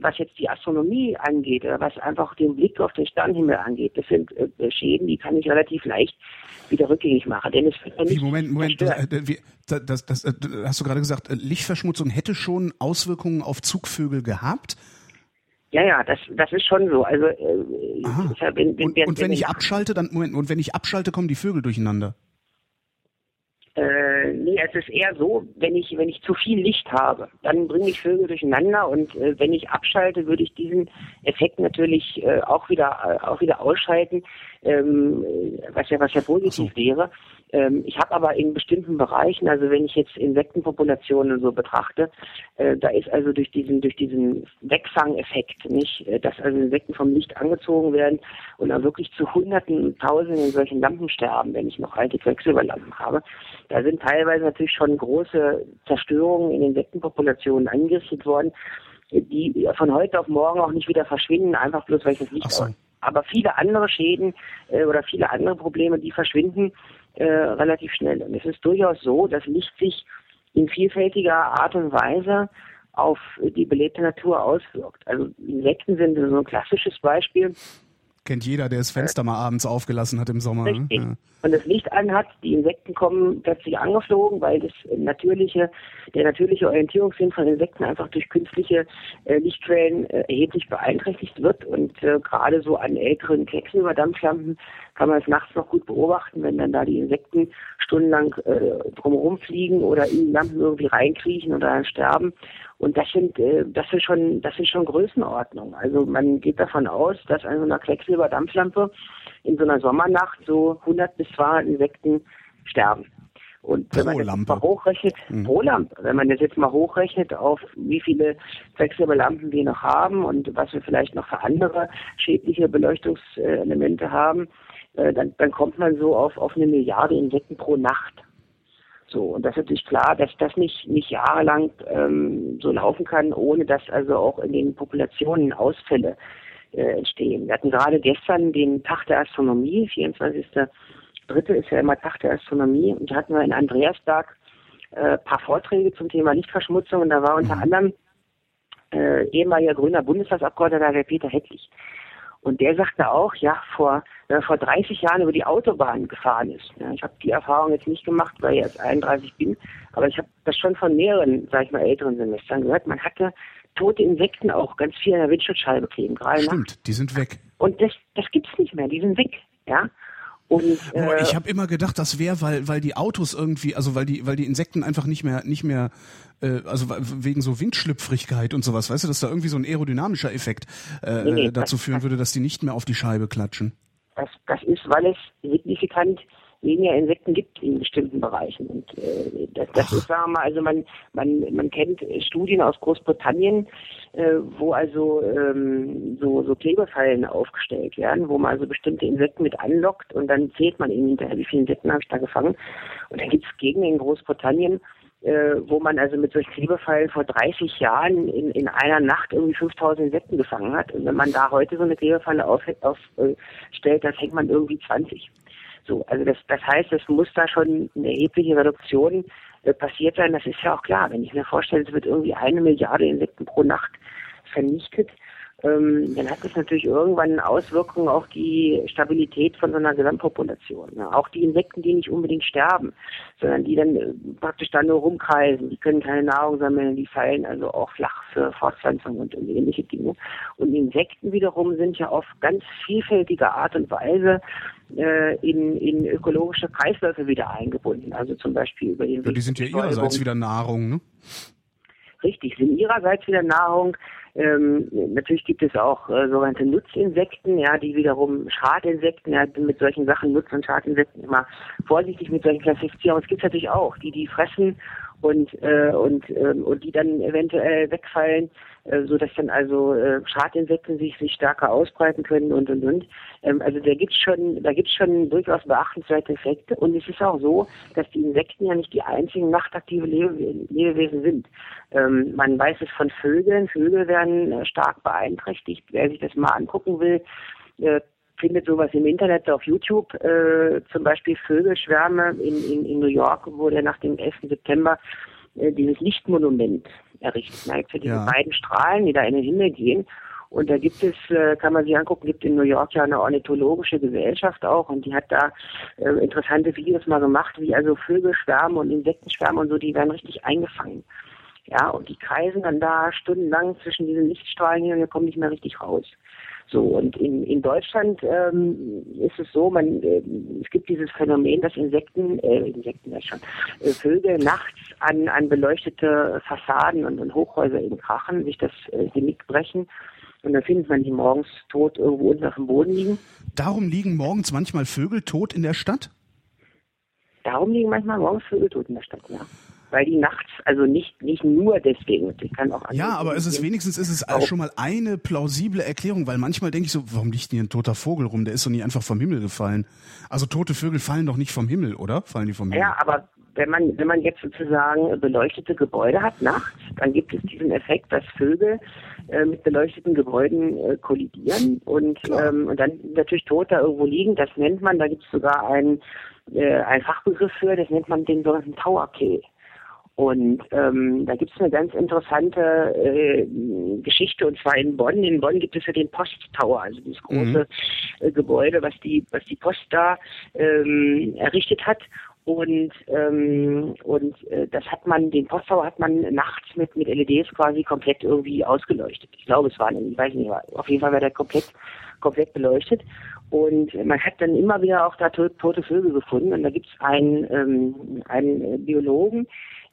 was jetzt die Astronomie angeht, oder was einfach den Blick auf den Sternenhimmel angeht, das sind äh, Schäden, die kann ich relativ leicht wieder rückgängig machen. Denn es nicht Moment, Moment, das, äh, das, das, das, hast du gerade gesagt, Lichtverschmutzung hätte schon Auswirkungen auf Zugvögel gehabt? Ja, ja, das, das ist schon so. Also, äh, wenn, wenn, und, wenn, und wenn ich abschalte, dann Moment, und wenn ich abschalte, kommen die Vögel durcheinander. Äh, nee, es ist eher so, wenn ich, wenn ich zu viel Licht habe, dann bringe ich Vögel durcheinander und äh, wenn ich abschalte, würde ich diesen Effekt natürlich äh, auch wieder äh, auch wieder ausschalten, ähm, was ja was ja positiv so. wäre. Ähm, ich habe aber in bestimmten Bereichen, also wenn ich jetzt Insektenpopulationen so betrachte, äh, da ist also durch diesen durch diesen Wegfangeffekt, nicht, äh, dass also Insekten vom Licht angezogen werden und dann wirklich zu Hunderten, Tausenden in solchen Lampen sterben, wenn ich noch alte Quecksilberlampen habe. Da sind teilweise natürlich schon große Zerstörungen in Insektenpopulationen angerichtet worden, die von heute auf morgen auch nicht wieder verschwinden, einfach bloß weil ich das Licht so. Aber viele andere Schäden äh, oder viele andere Probleme, die verschwinden äh, relativ schnell. Und es ist durchaus so, dass Licht sich in vielfältiger Art und Weise auf die belebte Natur auswirkt. Also Insekten sind so ein klassisches Beispiel. Kennt jeder, der das Fenster mal abends aufgelassen hat im Sommer. Ne? Richtig. Ne? Und das Licht anhat, die Insekten kommen plötzlich angeflogen, weil das natürliche, der natürliche Orientierungssinn von Insekten einfach durch künstliche äh, Lichtquellen äh, erheblich beeinträchtigt wird. Und äh, gerade so an älteren Quecksilberdampflampen kann man es nachts noch gut beobachten, wenn dann da die Insekten stundenlang äh, drumherum fliegen oder in die Lampen irgendwie reinkriechen oder dann sterben. Und das sind, äh, das sind schon, das sind schon Größenordnungen. Also man geht davon aus, dass an so einer Quecksilberdampflampe in so einer Sommernacht so 100 bis 200 Insekten sterben. Und wenn man das mal hochrechnet, mhm. pro Lampe, wenn man das jetzt mal hochrechnet auf wie viele Quecksilberlampen wir noch haben und was wir vielleicht noch für andere schädliche Beleuchtungselemente haben, äh, dann, dann kommt man so auf, auf eine Milliarde Insekten pro Nacht. So, und das ist natürlich klar, dass das nicht, nicht jahrelang ähm, so laufen kann, ohne dass also auch in den Populationen Ausfälle äh, entstehen. Wir hatten gerade gestern den Tag der Astronomie, 24.3. ist ja immer Tag der Astronomie, und da hatten wir in Andreasberg äh, paar Vorträge zum Thema Lichtverschmutzung und da war unter mhm. anderem äh, ehemaliger grüner Bundestagsabgeordneter der Peter Hettlich. Und der sagte auch, ja, vor, äh, vor 30 Jahren über die Autobahn gefahren ist. Ja, ich habe die Erfahrung jetzt nicht gemacht, weil ich erst 31 bin, aber ich habe das schon von mehreren, sag ich mal, älteren Semestern gehört. Man hatte tote Insekten auch ganz viel an der Windschutzscheibe kleben. Gerade Stimmt, nachts. die sind weg. Und das, das gibt's nicht mehr, die sind weg. Ja, und, äh, ich habe immer gedacht, das wäre, weil weil die Autos irgendwie, also weil die weil die Insekten einfach nicht mehr nicht mehr, äh, also wegen so Windschlüpfrigkeit und sowas, weißt du, dass da irgendwie so ein aerodynamischer Effekt äh, nee, nee, dazu das, führen würde, dass die nicht mehr auf die Scheibe klatschen. Das, das ist, weil es signifikant weniger Insekten gibt in bestimmten Bereichen. Und äh, das, das ist, sagen wir mal, also man, man, man kennt Studien aus Großbritannien, äh, wo also ähm, so, so Klebefallen aufgestellt werden, wo man also bestimmte Insekten mit anlockt und dann zählt man eben hinterher, wie viele Insekten habe ich da gefangen. Und dann gibt es Gegenden in Großbritannien, äh, wo man also mit solchen Klebefallen vor 30 Jahren in, in einer Nacht irgendwie 5000 Insekten gefangen hat. Und wenn man da heute so eine Klebefalle aufstellt, auf, äh, dann fängt man irgendwie 20. So, also das, das heißt, es muss da schon eine erhebliche Reduktion äh, passiert sein. Das ist ja auch klar. Wenn ich mir vorstelle, es wird irgendwie eine Milliarde Insekten pro Nacht vernichtet, ähm, dann hat das natürlich irgendwann Auswirkungen auf die Stabilität von so einer Gesamtpopulation. Ja. Auch die Insekten, die nicht unbedingt sterben, sondern die dann äh, praktisch dann nur rumkreisen, die können keine Nahrung sammeln, die fallen also auch flach für Fortpflanzung und, und ähnliche Dinge. Und Insekten wiederum sind ja auf ganz vielfältige Art und Weise äh, in, in ökologische Kreisläufe wieder eingebunden. Also zum Beispiel über den ja, Die sind ja ihrerseits wieder Nahrung, ne? Richtig, sind ihrerseits wieder Nahrung. Ähm, natürlich gibt es auch äh, sogenannte Nutzinsekten, ja, die wiederum Schadinsekten, ja, mit solchen Sachen Nutz- und Schadinsekten immer vorsichtig mit solchen Klassifizierungen. Es gibt natürlich auch, die die fressen und äh, und ähm, und die dann eventuell wegfallen, äh, so dass dann also äh, Schadinsekten sich sich stärker ausbreiten können und und und. Ähm, also da gibt's schon da gibt's schon durchaus beachtenswerte Effekte und es ist auch so, dass die Insekten ja nicht die einzigen nachtaktive Lebew Lebewesen sind. Ähm, man weiß es von Vögeln. Vögel werden äh, stark beeinträchtigt. Wer sich das mal angucken will, äh, findet sowas im Internet, auf YouTube, äh, zum Beispiel Vögelschwärme in, in, in New York wurde nach dem 11. September äh, dieses Lichtmonument errichtet. Es ja diese ja. beiden Strahlen, die da in den Himmel gehen. Und da gibt es, äh, kann man sich angucken, gibt in New York ja eine ornithologische Gesellschaft auch und die hat da äh, interessante Videos mal gemacht, wie also Vögel schwärmen und Insekten schwärmen und so, die werden richtig eingefangen. Ja, und die kreisen dann da stundenlang zwischen diesen Lichtstrahlen hier und wir kommen nicht mehr richtig raus. So, und in, in Deutschland ähm, ist es so, man, äh, es gibt dieses Phänomen, dass Insekten, äh, Insekten ja schon, äh, Vögel nachts an, an beleuchtete Fassaden und, und Hochhäuser eben krachen, sich das äh, Genick brechen. Und dann findet man die morgens tot irgendwo unten auf dem Boden liegen. Darum liegen morgens manchmal Vögel tot in der Stadt? Darum liegen manchmal morgens Vögel tot in der Stadt, ja weil die nachts, also nicht, nicht nur deswegen, ich kann auch Ja, aber es ist wenigstens ist es auch schon mal eine plausible Erklärung, weil manchmal denke ich so, warum liegt hier ein toter Vogel rum? Der ist doch nicht einfach vom Himmel gefallen. Also tote Vögel fallen doch nicht vom Himmel, oder? Fallen die vom Himmel? Ja, aber wenn man, wenn man jetzt sozusagen beleuchtete Gebäude hat nachts, dann gibt es diesen Effekt, dass Vögel äh, mit beleuchteten Gebäuden äh, kollidieren und, ähm, und dann natürlich tot da irgendwo liegen. Das nennt man, da gibt es sogar einen, äh, einen Fachbegriff für, das nennt man den sogenannten Tower Kill. Und ähm, da gibt es eine ganz interessante äh, Geschichte und zwar in Bonn. In Bonn gibt es ja den Post Tower, also dieses große mhm. äh, Gebäude, was die was die Post da ähm, errichtet hat. Und ähm, und äh, das hat man, den Posttower hat man nachts mit mit LEDs quasi komplett irgendwie ausgeleuchtet. Ich glaube, es war, ich weiß nicht, auf jeden Fall war der komplett komplett beleuchtet. Und man hat dann immer wieder auch da tote Vögel gefunden. Und da gibt es einen, ähm, einen Biologen,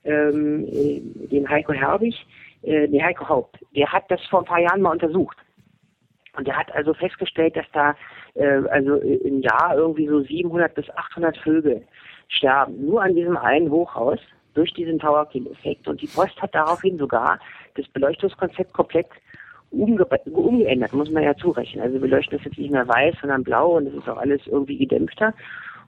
ähm, äh, den Heiko Herbig, äh, den Heiko Haupt, der hat das vor ein paar Jahren mal untersucht. Und der hat also festgestellt, dass da äh, also im Jahr irgendwie so 700 bis 800 Vögel sterben, nur an diesem einen Hochhaus durch diesen Tower Kill Effekt. Und die Post hat daraufhin sogar das Beleuchtungskonzept komplett umge umgeändert, muss man ja zurechnen. Also wir leuchten das jetzt nicht mehr weiß, sondern blau und es ist auch alles irgendwie gedämpfter.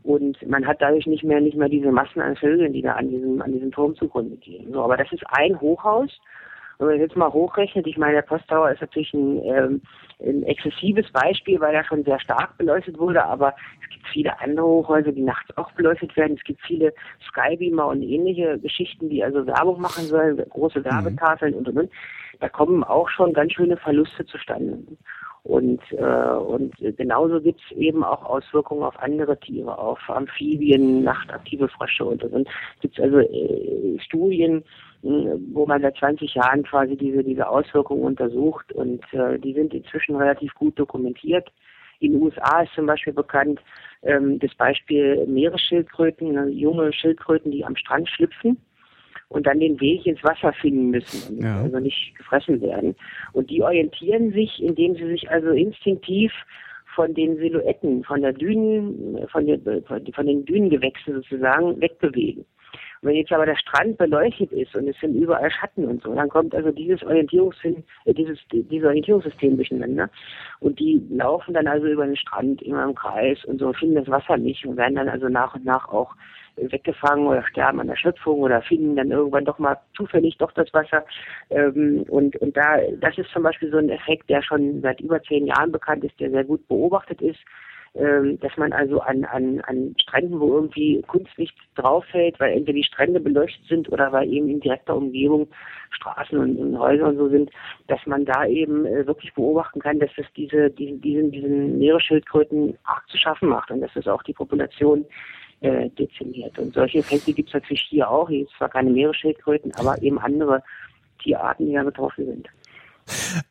Und man hat dadurch nicht mehr nicht mehr diese Massen an Vögeln, die da an diesem an diesem Turm zugrunde gehen. So, aber das ist ein Hochhaus. Wenn man jetzt mal hochrechnet, ich meine, der Posttower ist natürlich ein, ähm, ein exzessives Beispiel, weil er schon sehr stark beleuchtet wurde, aber es gibt viele andere Hochhäuser, die nachts auch beleuchtet werden. Es gibt viele Skybeamer und ähnliche Geschichten, die also Werbung machen sollen, große mhm. Werbetafeln mhm. und und und. Da kommen auch schon ganz schöne Verluste zustande. Und, äh, und genauso gibt es eben auch Auswirkungen auf andere Tiere, auf Amphibien, nachtaktive Frösche und und. Gibt es also äh, Studien, äh, wo man seit 20 Jahren quasi diese, diese Auswirkungen untersucht und äh, die sind inzwischen relativ gut dokumentiert. In den USA ist zum Beispiel bekannt ähm, das Beispiel Meeresschildkröten, junge Schildkröten, die am Strand schlüpfen und dann den Weg ins Wasser finden müssen ja. also nicht gefressen werden. Und die orientieren sich, indem sie sich also instinktiv von den Silhouetten, von der Dünen, von, der, von den Dünengewächsen sozusagen wegbewegen. Und wenn jetzt aber der Strand beleuchtet ist und es sind überall Schatten und so, dann kommt also dieses Orientierungssystem, äh, dieses, dieses Orientierungssystem durcheinander. Und die laufen dann also über den Strand immer im Kreis und so, finden das Wasser nicht und werden dann also nach und nach auch weggefangen oder sterben an der Schöpfung oder finden dann irgendwann doch mal zufällig doch das Wasser. Ähm, und, und da, das ist zum Beispiel so ein Effekt, der schon seit über zehn Jahren bekannt ist, der sehr gut beobachtet ist ähm, dass man also an, an, an Stränden, wo irgendwie Kunstlicht drauf fällt, weil entweder die Strände beleuchtet sind oder weil eben in direkter Umgebung Straßen und, und Häuser und so sind, dass man da eben äh, wirklich beobachten kann, dass es diese, diesen, diesen, diesen Meeresschildkröten arg zu schaffen macht und dass es auch die Population äh, dezimiert. Und solche Effekte gibt es natürlich hier auch. Hier ist zwar keine Meeresschildkröten, aber eben andere Tierarten, die da betroffen sind.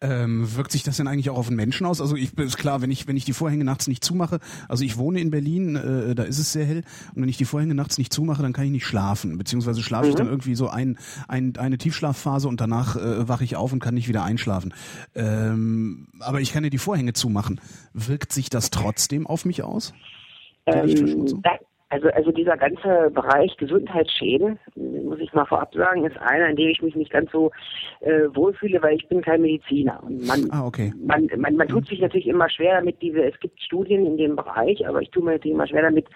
Ähm, wirkt sich das denn eigentlich auch auf den Menschen aus? Also ich ist klar, wenn ich wenn ich die Vorhänge nachts nicht zumache, also ich wohne in Berlin, äh, da ist es sehr hell und wenn ich die Vorhänge nachts nicht zumache, dann kann ich nicht schlafen, beziehungsweise schlafe mhm. ich dann irgendwie so ein, ein eine Tiefschlafphase und danach äh, wache ich auf und kann nicht wieder einschlafen. Ähm, aber ich kann ja die Vorhänge zumachen. Wirkt sich das trotzdem auf mich aus? Ähm, da, also, also dieser ganze Bereich Gesundheitsschäden, muss ich mal vorab sagen, ist einer, in dem ich mich nicht ganz so äh, wohlfühle, weil ich bin kein Mediziner. Und man, ah, okay. man, man, man tut sich natürlich immer schwer damit, diese, es gibt Studien in dem Bereich, aber ich tue mir natürlich immer schwer damit,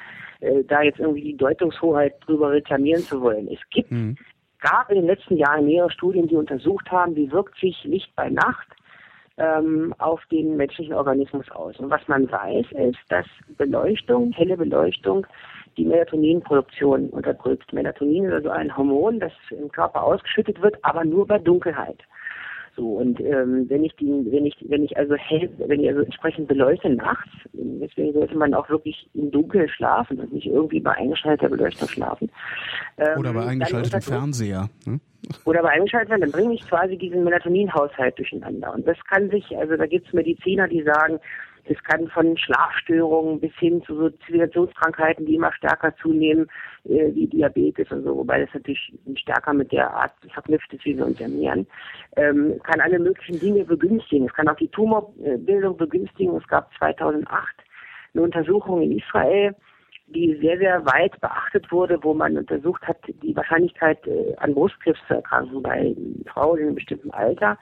äh, da jetzt irgendwie die Deutungshoheit drüber reklamieren zu wollen. Es gibt, mhm. gab in den letzten Jahren mehrere Studien, die untersucht haben, wie wirkt sich Licht bei Nacht ähm, auf den menschlichen Organismus aus. Und was man weiß, ist, dass Beleuchtung, helle Beleuchtung, die Melatoninproduktion unterdrückt. Melatonin ist also ein Hormon, das im Körper ausgeschüttet wird, aber nur bei Dunkelheit. So und ähm, wenn ich die, wenn ich, wenn ich also hell, wenn ich also entsprechend beleuchte nachts, deswegen sollte man auch wirklich im Dunkeln schlafen und nicht irgendwie bei eingeschalteter Beleuchtung schlafen. Ähm, oder bei eingeschaltetem Fernseher. Hm? Oder bei eingeschaltetem, dann bringe ich quasi diesen Melatoninhaushalt durcheinander. Und das kann sich, also da gibt es Mediziner, die sagen, das kann von Schlafstörungen bis hin zu so Zivilisationskrankheiten, die immer stärker zunehmen, äh, wie Diabetes und so, wobei das natürlich stärker mit der Art verknüpft ist, wie wir uns ernähren, ähm, kann alle möglichen Dinge begünstigen. Es kann auch die Tumorbildung begünstigen. Es gab 2008 eine Untersuchung in Israel, die sehr, sehr weit beachtet wurde, wo man untersucht hat, die Wahrscheinlichkeit äh, an Brustkrebs zu erkranken bei Frauen in einem bestimmten Alter.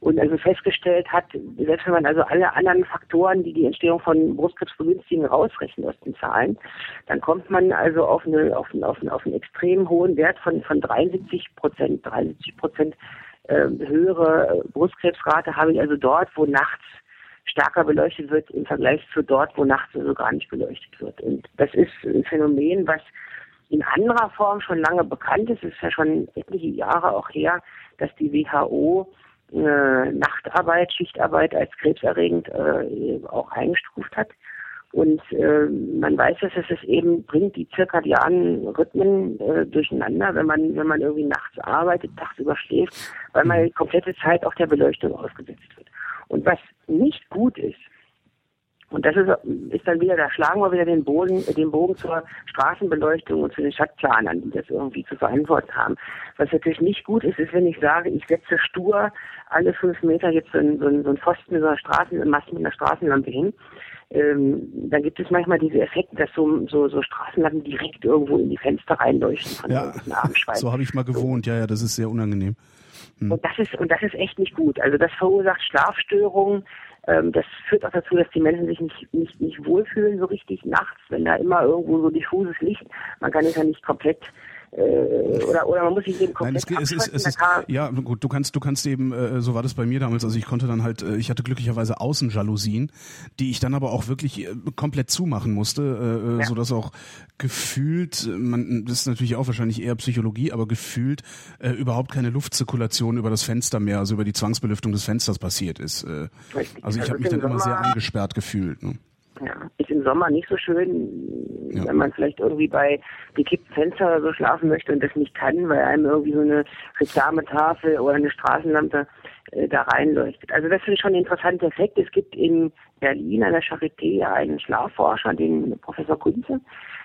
Und also festgestellt hat, selbst wenn man also alle anderen Faktoren, die die Entstehung von Brustkrebs begünstigen, rausrechnet aus den Zahlen, dann kommt man also auf, eine, auf, einen, auf, einen, auf einen extrem hohen Wert von, von 73 Prozent, 73 Prozent äh, höhere Brustkrebsrate habe ich also dort, wo nachts stärker beleuchtet wird im Vergleich zu dort, wo nachts also gar nicht beleuchtet wird. Und das ist ein Phänomen, was in anderer Form schon lange bekannt ist. Es ist ja schon etliche Jahre auch her, dass die WHO äh, Nachtarbeit, Schichtarbeit als krebserregend äh, auch eingestuft hat. Und äh, man weiß, dass es es eben bringt, die zirkadianen Rhythmen äh, durcheinander, wenn man, wenn man irgendwie nachts arbeitet, tagsüber schläft, weil man die komplette Zeit auf der Beleuchtung ausgesetzt wird. Und was nicht gut ist, Und das ist, ist dann wieder, da schlagen wir wieder den Boden, den Bogen zur Straßenbeleuchtung und zu den Stadtplanern, die das irgendwie zu verantworten haben. Was natürlich nicht gut ist, ist, wenn ich sage, ich setze stur alle fünf Meter jetzt so ein, so ein, so ein Pfosten mit einer Straßenmasse mit einer Straßenlampe hin. Ähm, dann gibt es manchmal diese Effekte, dass so, so, so Straßenlampen direkt irgendwo in die Fenster reinleuchten von ja, [LAUGHS] So habe ich mal gewohnt, ja, ja, das ist sehr unangenehm. Hm. Und das ist und das ist echt nicht gut. Also das verursacht Schlafstörungen, ähm, das führt auch dazu, dass die Menschen sich nicht, nicht, nicht wohlfühlen so richtig nachts, wenn da immer irgendwo so diffuses Licht, man kann es ja nicht komplett oder, oder man muss sich eben komplett Nein, es, es, es, es ist, ja gut, du kannst, du kannst eben, äh, so war das bei mir damals, also ich konnte dann halt, äh, ich hatte glücklicherweise Außenjalousien, die ich dann aber auch wirklich äh, komplett zumachen musste, äh, äh ja. so dass auch gefühlt, man, das ist natürlich auch wahrscheinlich eher Psychologie, aber gefühlt äh, überhaupt keine Luftzirkulation über das Fenster mehr, also über die Zwangsbelüftung des Fensters passiert ist. Äh, also ich habe mich dann immer sehr eingesperrt gefühlt. Ne? Ja, ist im Sommer nicht so schön, ja. wenn man vielleicht irgendwie bei gekippten Fenster oder so schlafen möchte und das nicht kann, weil einem irgendwie so eine Reklametafel oder eine Straßenlampe äh, da reinleuchtet. Also das finde ich schon ein interessanter Effekt. Es gibt in Berlin an der Charité einen Schlafforscher, den Professor Kunze,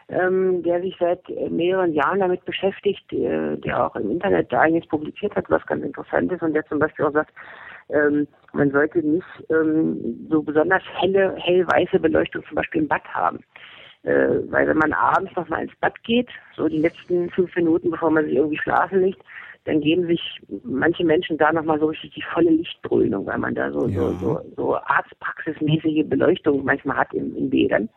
ähm, der sich seit mehreren Jahren damit beschäftigt, äh, der auch im Internet einiges publiziert hat, was ganz interessant ist und der zum Beispiel auch sagt, ähm, man sollte nicht ähm, so besonders helle, hellweiße Beleuchtung zum Beispiel im Bad haben. Äh, weil wenn man abends nochmal ins Bad geht, so die letzten fünf Minuten, bevor man sich irgendwie schlafen legt, dann geben sich manche Menschen da nochmal so richtig die volle Lichtdröhnung, weil man da so, ja. so, so, so arztpraxismäßige Beleuchtung manchmal hat in, in Bädern.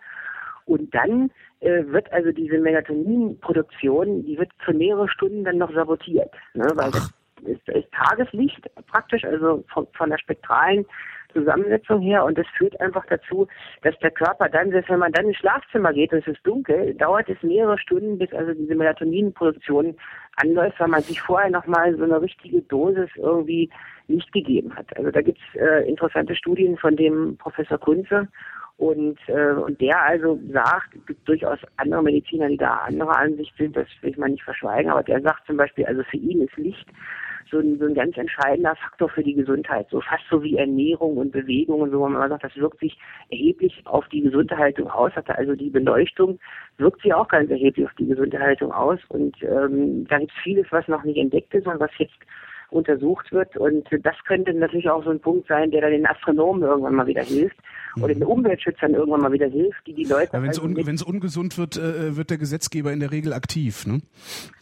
Und dann äh, wird also diese Melatoninproduktion, die wird für mehrere Stunden dann noch sabotiert, ne, weil das ist, ist Tageslicht praktisch, also von, von der spektralen Zusammensetzung her und das führt einfach dazu, dass der Körper dann, selbst wenn man dann ins Schlafzimmer geht und es ist dunkel, dauert es mehrere Stunden, bis also diese Melatoninproduktion anläuft, weil man sich vorher nochmal so eine richtige Dosis irgendwie nicht gegeben hat. Also da gibt's äh, interessante Studien von dem Professor Kunze und, äh, und der also sagt, es gibt durchaus andere Mediziner, die da anderer Ansicht sind, das will ich mal nicht verschweigen, aber der sagt zum Beispiel, also für ihn ist Licht so ein, so ein ganz entscheidender Faktor für die Gesundheit. So fast so wie Ernährung und Bewegung und so, wo man sagt, das wirkt sich erheblich auf die Gesunderhaltung aus. Also die Beleuchtung wirkt sich auch ganz erheblich auf die Gesunderhaltung aus. Und ähm, da gibt es vieles, was noch nicht entdeckt ist und was jetzt untersucht wird. Und das könnte natürlich auch so ein Punkt sein, der dann den Astronomen irgendwann mal wieder hilft mhm. oder den Umweltschützern irgendwann mal wieder hilft, die die Leute. Ja, wenn es also un ungesund wird, äh, wird der Gesetzgeber in der Regel aktiv, ne?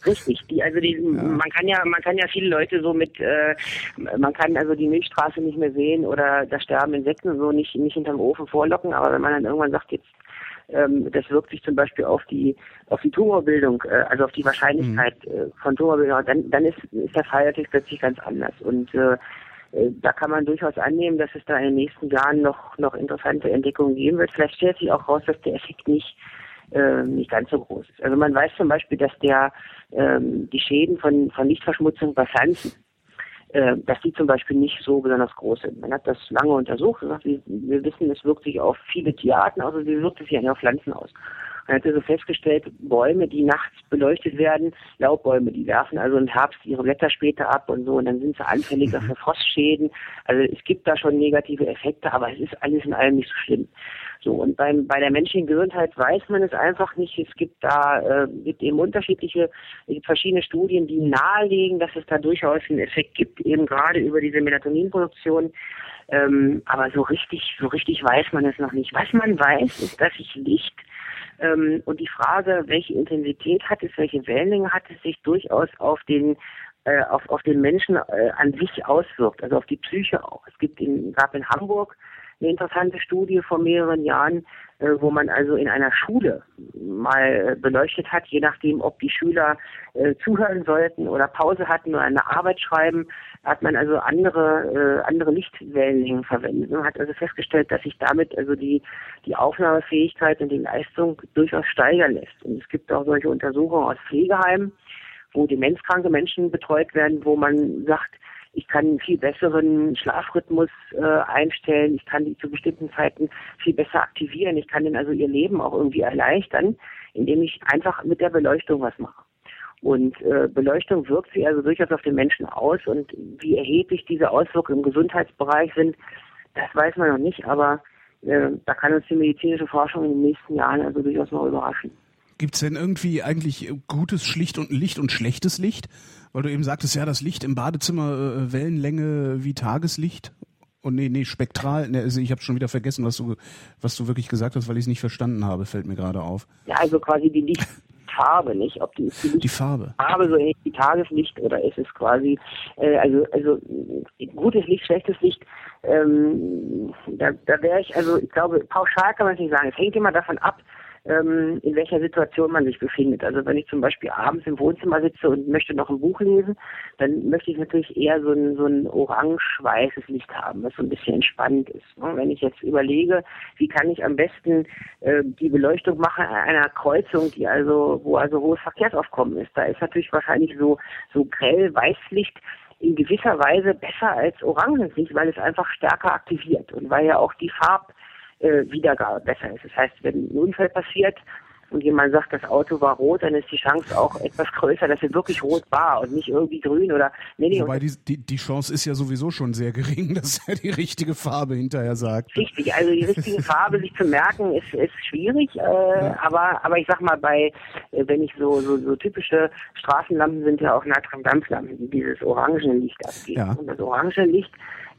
Richtig. Die, also die, ja. man kann ja, man kann ja viele Leute so mit, äh, man kann also die Milchstraße nicht mehr sehen oder da sterben Insekten so nicht, nicht hinterm Ofen vorlocken, aber wenn man dann irgendwann sagt, jetzt ähm, das wirkt sich zum Beispiel auf die auf die Tumorbildung, äh, also auf die Wahrscheinlichkeit mhm. von Tumorbildung. Dann, dann ist, ist der Fall natürlich plötzlich ganz anders. Und äh, äh, da kann man durchaus annehmen, dass es da in den nächsten Jahren noch noch interessante Entdeckungen geben wird. Vielleicht stellt sich auch raus, dass der Effekt nicht äh, nicht ganz so groß ist. Also man weiß zum Beispiel, dass der ähm, die Schäden von von Lichtverschmutzung bei Pflanzen äh, dass die zum Beispiel nicht so besonders groß sind. Man hat das lange untersucht und gesagt, wir, wir wissen, es wirkt sich auf viele Tierarten aus, also wie wirkt es sich auf Pflanzen aus. Man hat also festgestellt, Bäume, die nachts beleuchtet werden, Laubbäume, die werfen also im Herbst ihre Blätter später ab und so, und dann sind sie anfälliger mhm. für Frostschäden. Also es gibt da schon negative Effekte, aber es ist alles in allem nicht so schlimm. So, und beim, bei der menschlichen Gesundheit weiß man es einfach nicht. Es gibt da äh, gibt eben unterschiedliche, gibt verschiedene Studien, die nahelegen, dass es da durchaus einen Effekt gibt, eben gerade über diese Melatoninproduktion. Ähm, aber so richtig, so richtig weiß man es noch nicht. Was man weiß, ist, dass sich Licht ähm, und die Frage, welche Intensität hat es, welche Wellenlänge hat es, sich durchaus auf den äh, auf, auf den Menschen äh, an sich auswirkt, also auf die Psyche auch. Es gibt in, gab in Hamburg eine interessante Studie vor mehreren Jahren, äh, wo man also in einer Schule mal äh, beleuchtet hat, je nachdem, ob die Schüler äh, zuhören sollten oder Pause hatten oder eine Arbeit schreiben, hat man also andere äh, andere Lichtwellenlängen verwendet und hat also festgestellt, dass sich damit also die die Aufnahmefähigkeit und die Leistung durchaus steigern lässt. Und es gibt auch solche Untersuchungen aus Pflegeheimen, wo demenzkranke Menschen betreut werden, wo man sagt, ich kann einen viel besseren Schlafrhythmus äh, einstellen, ich kann die zu bestimmten Zeiten viel besser aktivieren, ich kann ihnen also ihr Leben auch irgendwie erleichtern, indem ich einfach mit der Beleuchtung was mache. Und äh, Beleuchtung wirkt sich also durchaus auf den Menschen aus und wie erheblich diese Auswirkungen im Gesundheitsbereich sind, das weiß man noch nicht, aber äh, da kann uns die medizinische Forschung in den nächsten Jahren also durchaus noch überraschen. Gibt es denn irgendwie eigentlich gutes Schlicht und Licht und schlechtes Licht? Weil du eben sagtest, ja, das Licht im Badezimmer äh, Wellenlänge wie Tageslicht. Und nee, nee, spektral. Nee, also ich habe schon wieder vergessen, was du, was du wirklich gesagt hast, weil ich es nicht verstanden habe, fällt mir gerade auf. Ja, also quasi die Lichtfarbe, nicht? Ob die, die, die Farbe. Farbe so ähnlich wie Tageslicht oder ist es quasi, äh, also, also gutes Licht, schlechtes Licht, ähm, da, da wäre ich, also ich glaube, pauschal kann man es nicht sagen. Es hängt immer davon ab, ähm, in welcher Situation man sich befindet. Also wenn ich zum Beispiel abends im Wohnzimmer sitze und möchte noch ein Buch lesen, dann möchte ich natürlich eher so ein, so ein orange-weißes Licht haben, was so ein bisschen entspannt ist. Und wenn ich jetzt überlege, wie kann ich am besten äh, die Beleuchtung machen an einer Kreuzung, die also, wo also hohes Verkehrsaufkommen ist, da ist natürlich wahrscheinlich so, so grell Weißlicht in gewisser Weise besser als Orangenlicht, weil es einfach stärker aktiviert und weil ja auch die Farb äh, Wiedergabe besser ist. Das heißt, wenn ein Unfall passiert und jemand sagt, das Auto war rot, dann ist die Chance auch etwas größer, dass er wirklich rot war und nicht irgendwie grün oder nee, nee. Wobei die, die, die Chance ist ja sowieso schon sehr gering, [LAUGHS] dass er die richtige Farbe hinterher sagt. Richtig, also die richtige Farbe sich zu merken ist, ist schwierig, äh, ja. aber aber ich sag mal bei äh, wenn ich so, so so typische Straßenlampen sind ja auch Natriumdampflampen, die dieses orangene Licht abgeben. Ja. Und das orange Licht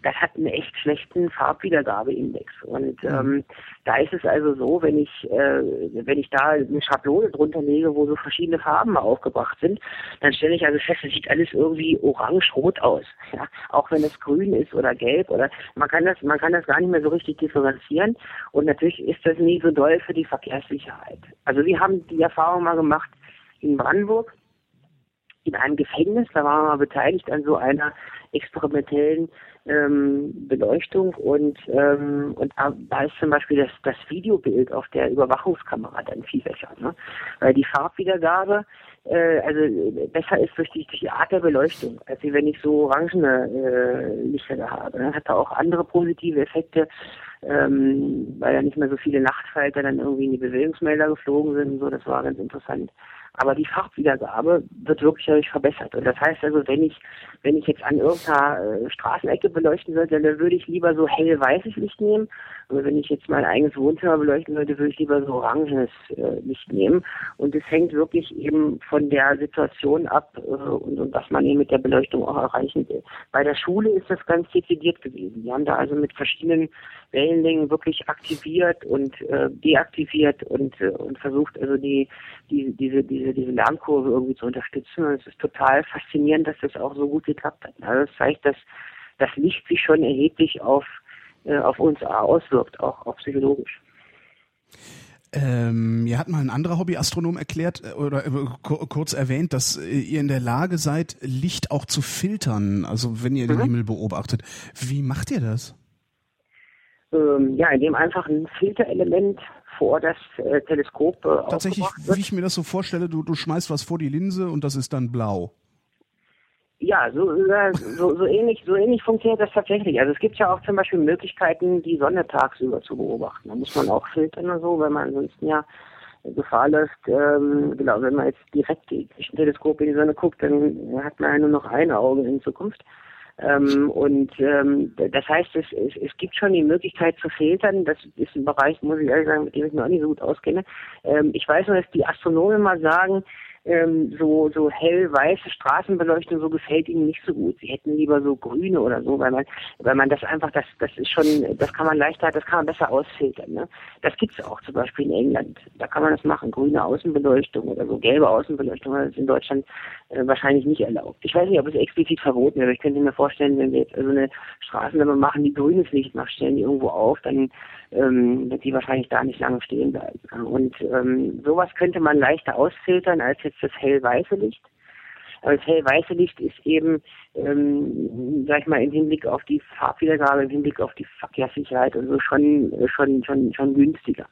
das hat einen echt schlechten Farbwiedergabeindex. Und mhm. ähm, da ist es also so, wenn ich, äh, wenn ich da eine Schablone drunter lege, wo so verschiedene Farben aufgebracht sind, dann stelle ich also fest, es sieht alles irgendwie orange-rot aus. [LAUGHS] Ja? Auch wenn es grün ist oder gelb oder man kann das, man kann das gar nicht mehr so richtig differenzieren. Und natürlich ist das nie so doll für die Verkehrssicherheit. Also wir haben die Erfahrung mal gemacht in Brandenburg in einem Gefängnis, da waren wir mal beteiligt an so einer experimentellen ähm, Beleuchtung und ähm, und da, da ist zum Beispiel das, das Videobild auf der Überwachungskamera dann viel besser, ne? weil die Farbwiedergabe äh, also besser ist durch die, durch die Art der Beleuchtung, als wenn ich so orangene äh, Lichter da habe. Ne? Hat da auch andere positive Effekte, ähm, weil ja nicht mehr so viele Nachtfalter dann irgendwie in die Bewegungsmelder geflogen sind. So, das war ganz interessant. Aber die Farbwiedergabe wird wirklich dadurch verbessert. Und das heißt also, wenn ich, wenn ich jetzt an irgendeiner äh, Straßenecke beleuchten sollte, dann würde ich lieber so hell-weißes Licht nehmen. Und wenn ich jetzt mein eigenes Wohnzimmer beleuchten sollte, würde ich lieber so orangenes äh, Licht nehmen. Und es hängt wirklich eben von der Situation ab äh, und, und was man eben mit der Beleuchtung auch erreichen will. Bei der Schule ist das ganz dezidiert gewesen. Die haben da also mit verschiedenen Wellenlängen wirklich aktiviert und äh, deaktiviert und, äh, und versucht also die, die, diese, diese, diese Lernkurve irgendwie zu unterstützen. Und es ist total faszinierend, dass das auch so gut geklappt hat. Also das zeigt, dass das Licht sich schon erheblich auf, äh, auf uns auswirkt, auch, auch psychologisch. Ähm, mir hat mal ein anderer Hobbyastronom erklärt äh, oder äh, kurz erwähnt, dass äh, ihr in der Lage seid, Licht auch zu filtern, also wenn ihr mhm. den Himmel beobachtet. Wie macht ihr das? ähm, ja, indem einfach ein Filterelement vor das äh, Teleskop äh, Tatsächlich, wie ich mir das so vorstelle, du, du schmeißt was vor die Linse und das ist dann blau. Ja, so, so, so ähnlich, so ähnlich funktioniert das tatsächlich. Also es gibt ja auch zum Beispiel Möglichkeiten, die Sonne tagsüber zu beobachten. Da muss man auch filtern und so, weil man ansonsten ja Gefahr läuft, ähm, genau, wenn man jetzt direkt durch ein Teleskop in die Sonne guckt, dann hat man ja nur noch ein Auge in Zukunft. Ähm, und ähm, das heißt, es, es, es gibt schon die Möglichkeit zu filtern. Das ist ein Bereich, muss ich ehrlich sagen, mit dem ich mich auch nicht so gut auskenne. Ähm, ich weiß nur, dass die Astronomen mal sagen, ähm, so, so hell-weiße Straßenbeleuchtung, so gefällt ihnen nicht so gut. Sie hätten lieber so grüne oder so, weil man, weil man das einfach, das, das ist schon, das kann man leichter, das kann man besser ausfiltern. Ne? Das gibt's auch zum Beispiel in England. Da kann man das machen, grüne Außenbeleuchtung oder so gelbe Außenbeleuchtung, das ist in Deutschland äh, wahrscheinlich nicht erlaubt. Ich weiß nicht, ob es explizit verboten aber ich könnte mir vorstellen, wenn wir jetzt also eine Straßenlampe machen, die grünes Licht macht, stellen die irgendwo auf, dann ähm, wird die wahrscheinlich da nicht lange stehen bleiben. Und ähm, sowas könnte man leichter ausfiltern als jetzt das hellweiße Licht. Aber das hellweiße Licht ist eben, ähm, sag ich mal, im Hinblick auf die Farbwiedergabe, im Hinblick auf die Verkehrssicherheit und so schon, schon, schon, schon günstiger.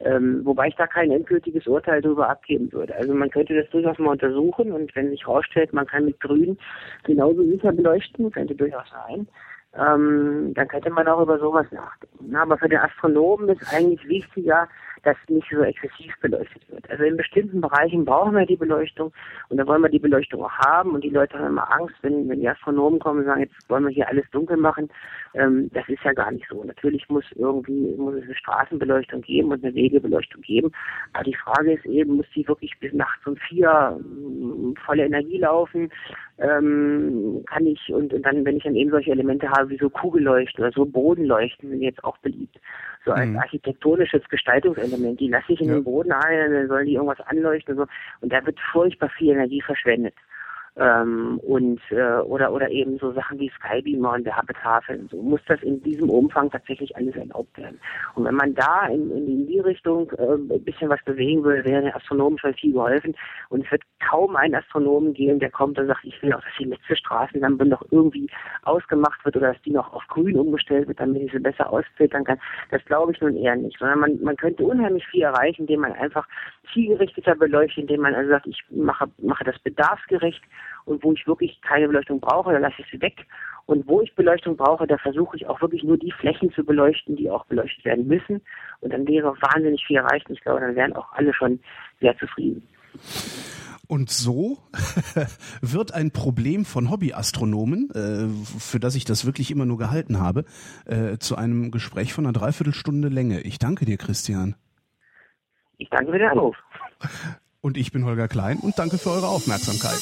Ähm, wobei ich da kein endgültiges Urteil darüber abgeben würde. Also man könnte das durchaus mal untersuchen und wenn sich herausstellt, man kann mit Grün genauso sicher beleuchten, könnte durchaus sein. Ähm, dann könnte man auch über sowas nachdenken. Aber für den Astronomen ist eigentlich wichtiger, dass nicht so exzessiv beleuchtet wird. Also in bestimmten Bereichen brauchen wir die Beleuchtung und da wollen wir die Beleuchtung auch haben und die Leute haben immer Angst, wenn, wenn die Astronomen kommen und sagen, jetzt wollen wir hier alles dunkel machen. Ähm, das ist ja gar nicht so. Natürlich muss irgendwie muss es eine Straßenbeleuchtung geben und eine Wegebeleuchtung geben. Aber die Frage ist eben, muss die wirklich bis nachts um vier ähm, volle Energie laufen? Ähm, kann ich und, und dann, wenn ich dann eben solche Elemente habe wie so Kugelleuchten oder so Bodenleuchten, sind jetzt auch beliebt so als mhm. architektonisches Gestaltungselement. Die lasse ich in ja. den Boden ein, dann sollen die irgendwas anleuchten und so. Und da wird furchtbar viel Energie verschwendet ähm, und äh, oder oder eben so Sachen wie Skybeamer und Werbetafeln. So muss das in diesem Umfang tatsächlich alles erlaubt werden. Und wenn man da in, in, die Richtung äh, ein bisschen was bewegen will, wäre der Astronomen schon viel geholfen. Und es wird kaum einen Astronomen geben, der kommt und sagt, ich will auch, dass die letzte Straßenlampe noch irgendwie ausgemacht wird oder dass die noch auf grün umgestellt wird, damit ich sie besser ausfiltern kann. Das glaube ich nun eher nicht, sondern man, man könnte unheimlich viel erreichen, indem man einfach zielgerichteter beleuchtet, indem man also sagt, ich mache, mache das bedarfsgerecht und wo ich wirklich keine Beleuchtung brauche, dann lasse ich sie weg. Und wo ich Beleuchtung brauche, da versuche ich auch wirklich nur die Flächen zu beleuchten, die auch beleuchtet werden müssen. Und dann wäre wahnsinnig viel erreicht. Und ich glaube, dann wären auch alle schon sehr zufrieden. Und so [LAUGHS] wird ein Problem von Hobbyastronomen, äh, für das ich das wirklich immer nur gehalten habe, äh, zu einem Gespräch von einer Dreiviertelstunde Länge. Ich danke dir, Christian. Ich danke für den Anruf. Und ich bin Holger Klein und danke für eure Aufmerksamkeit.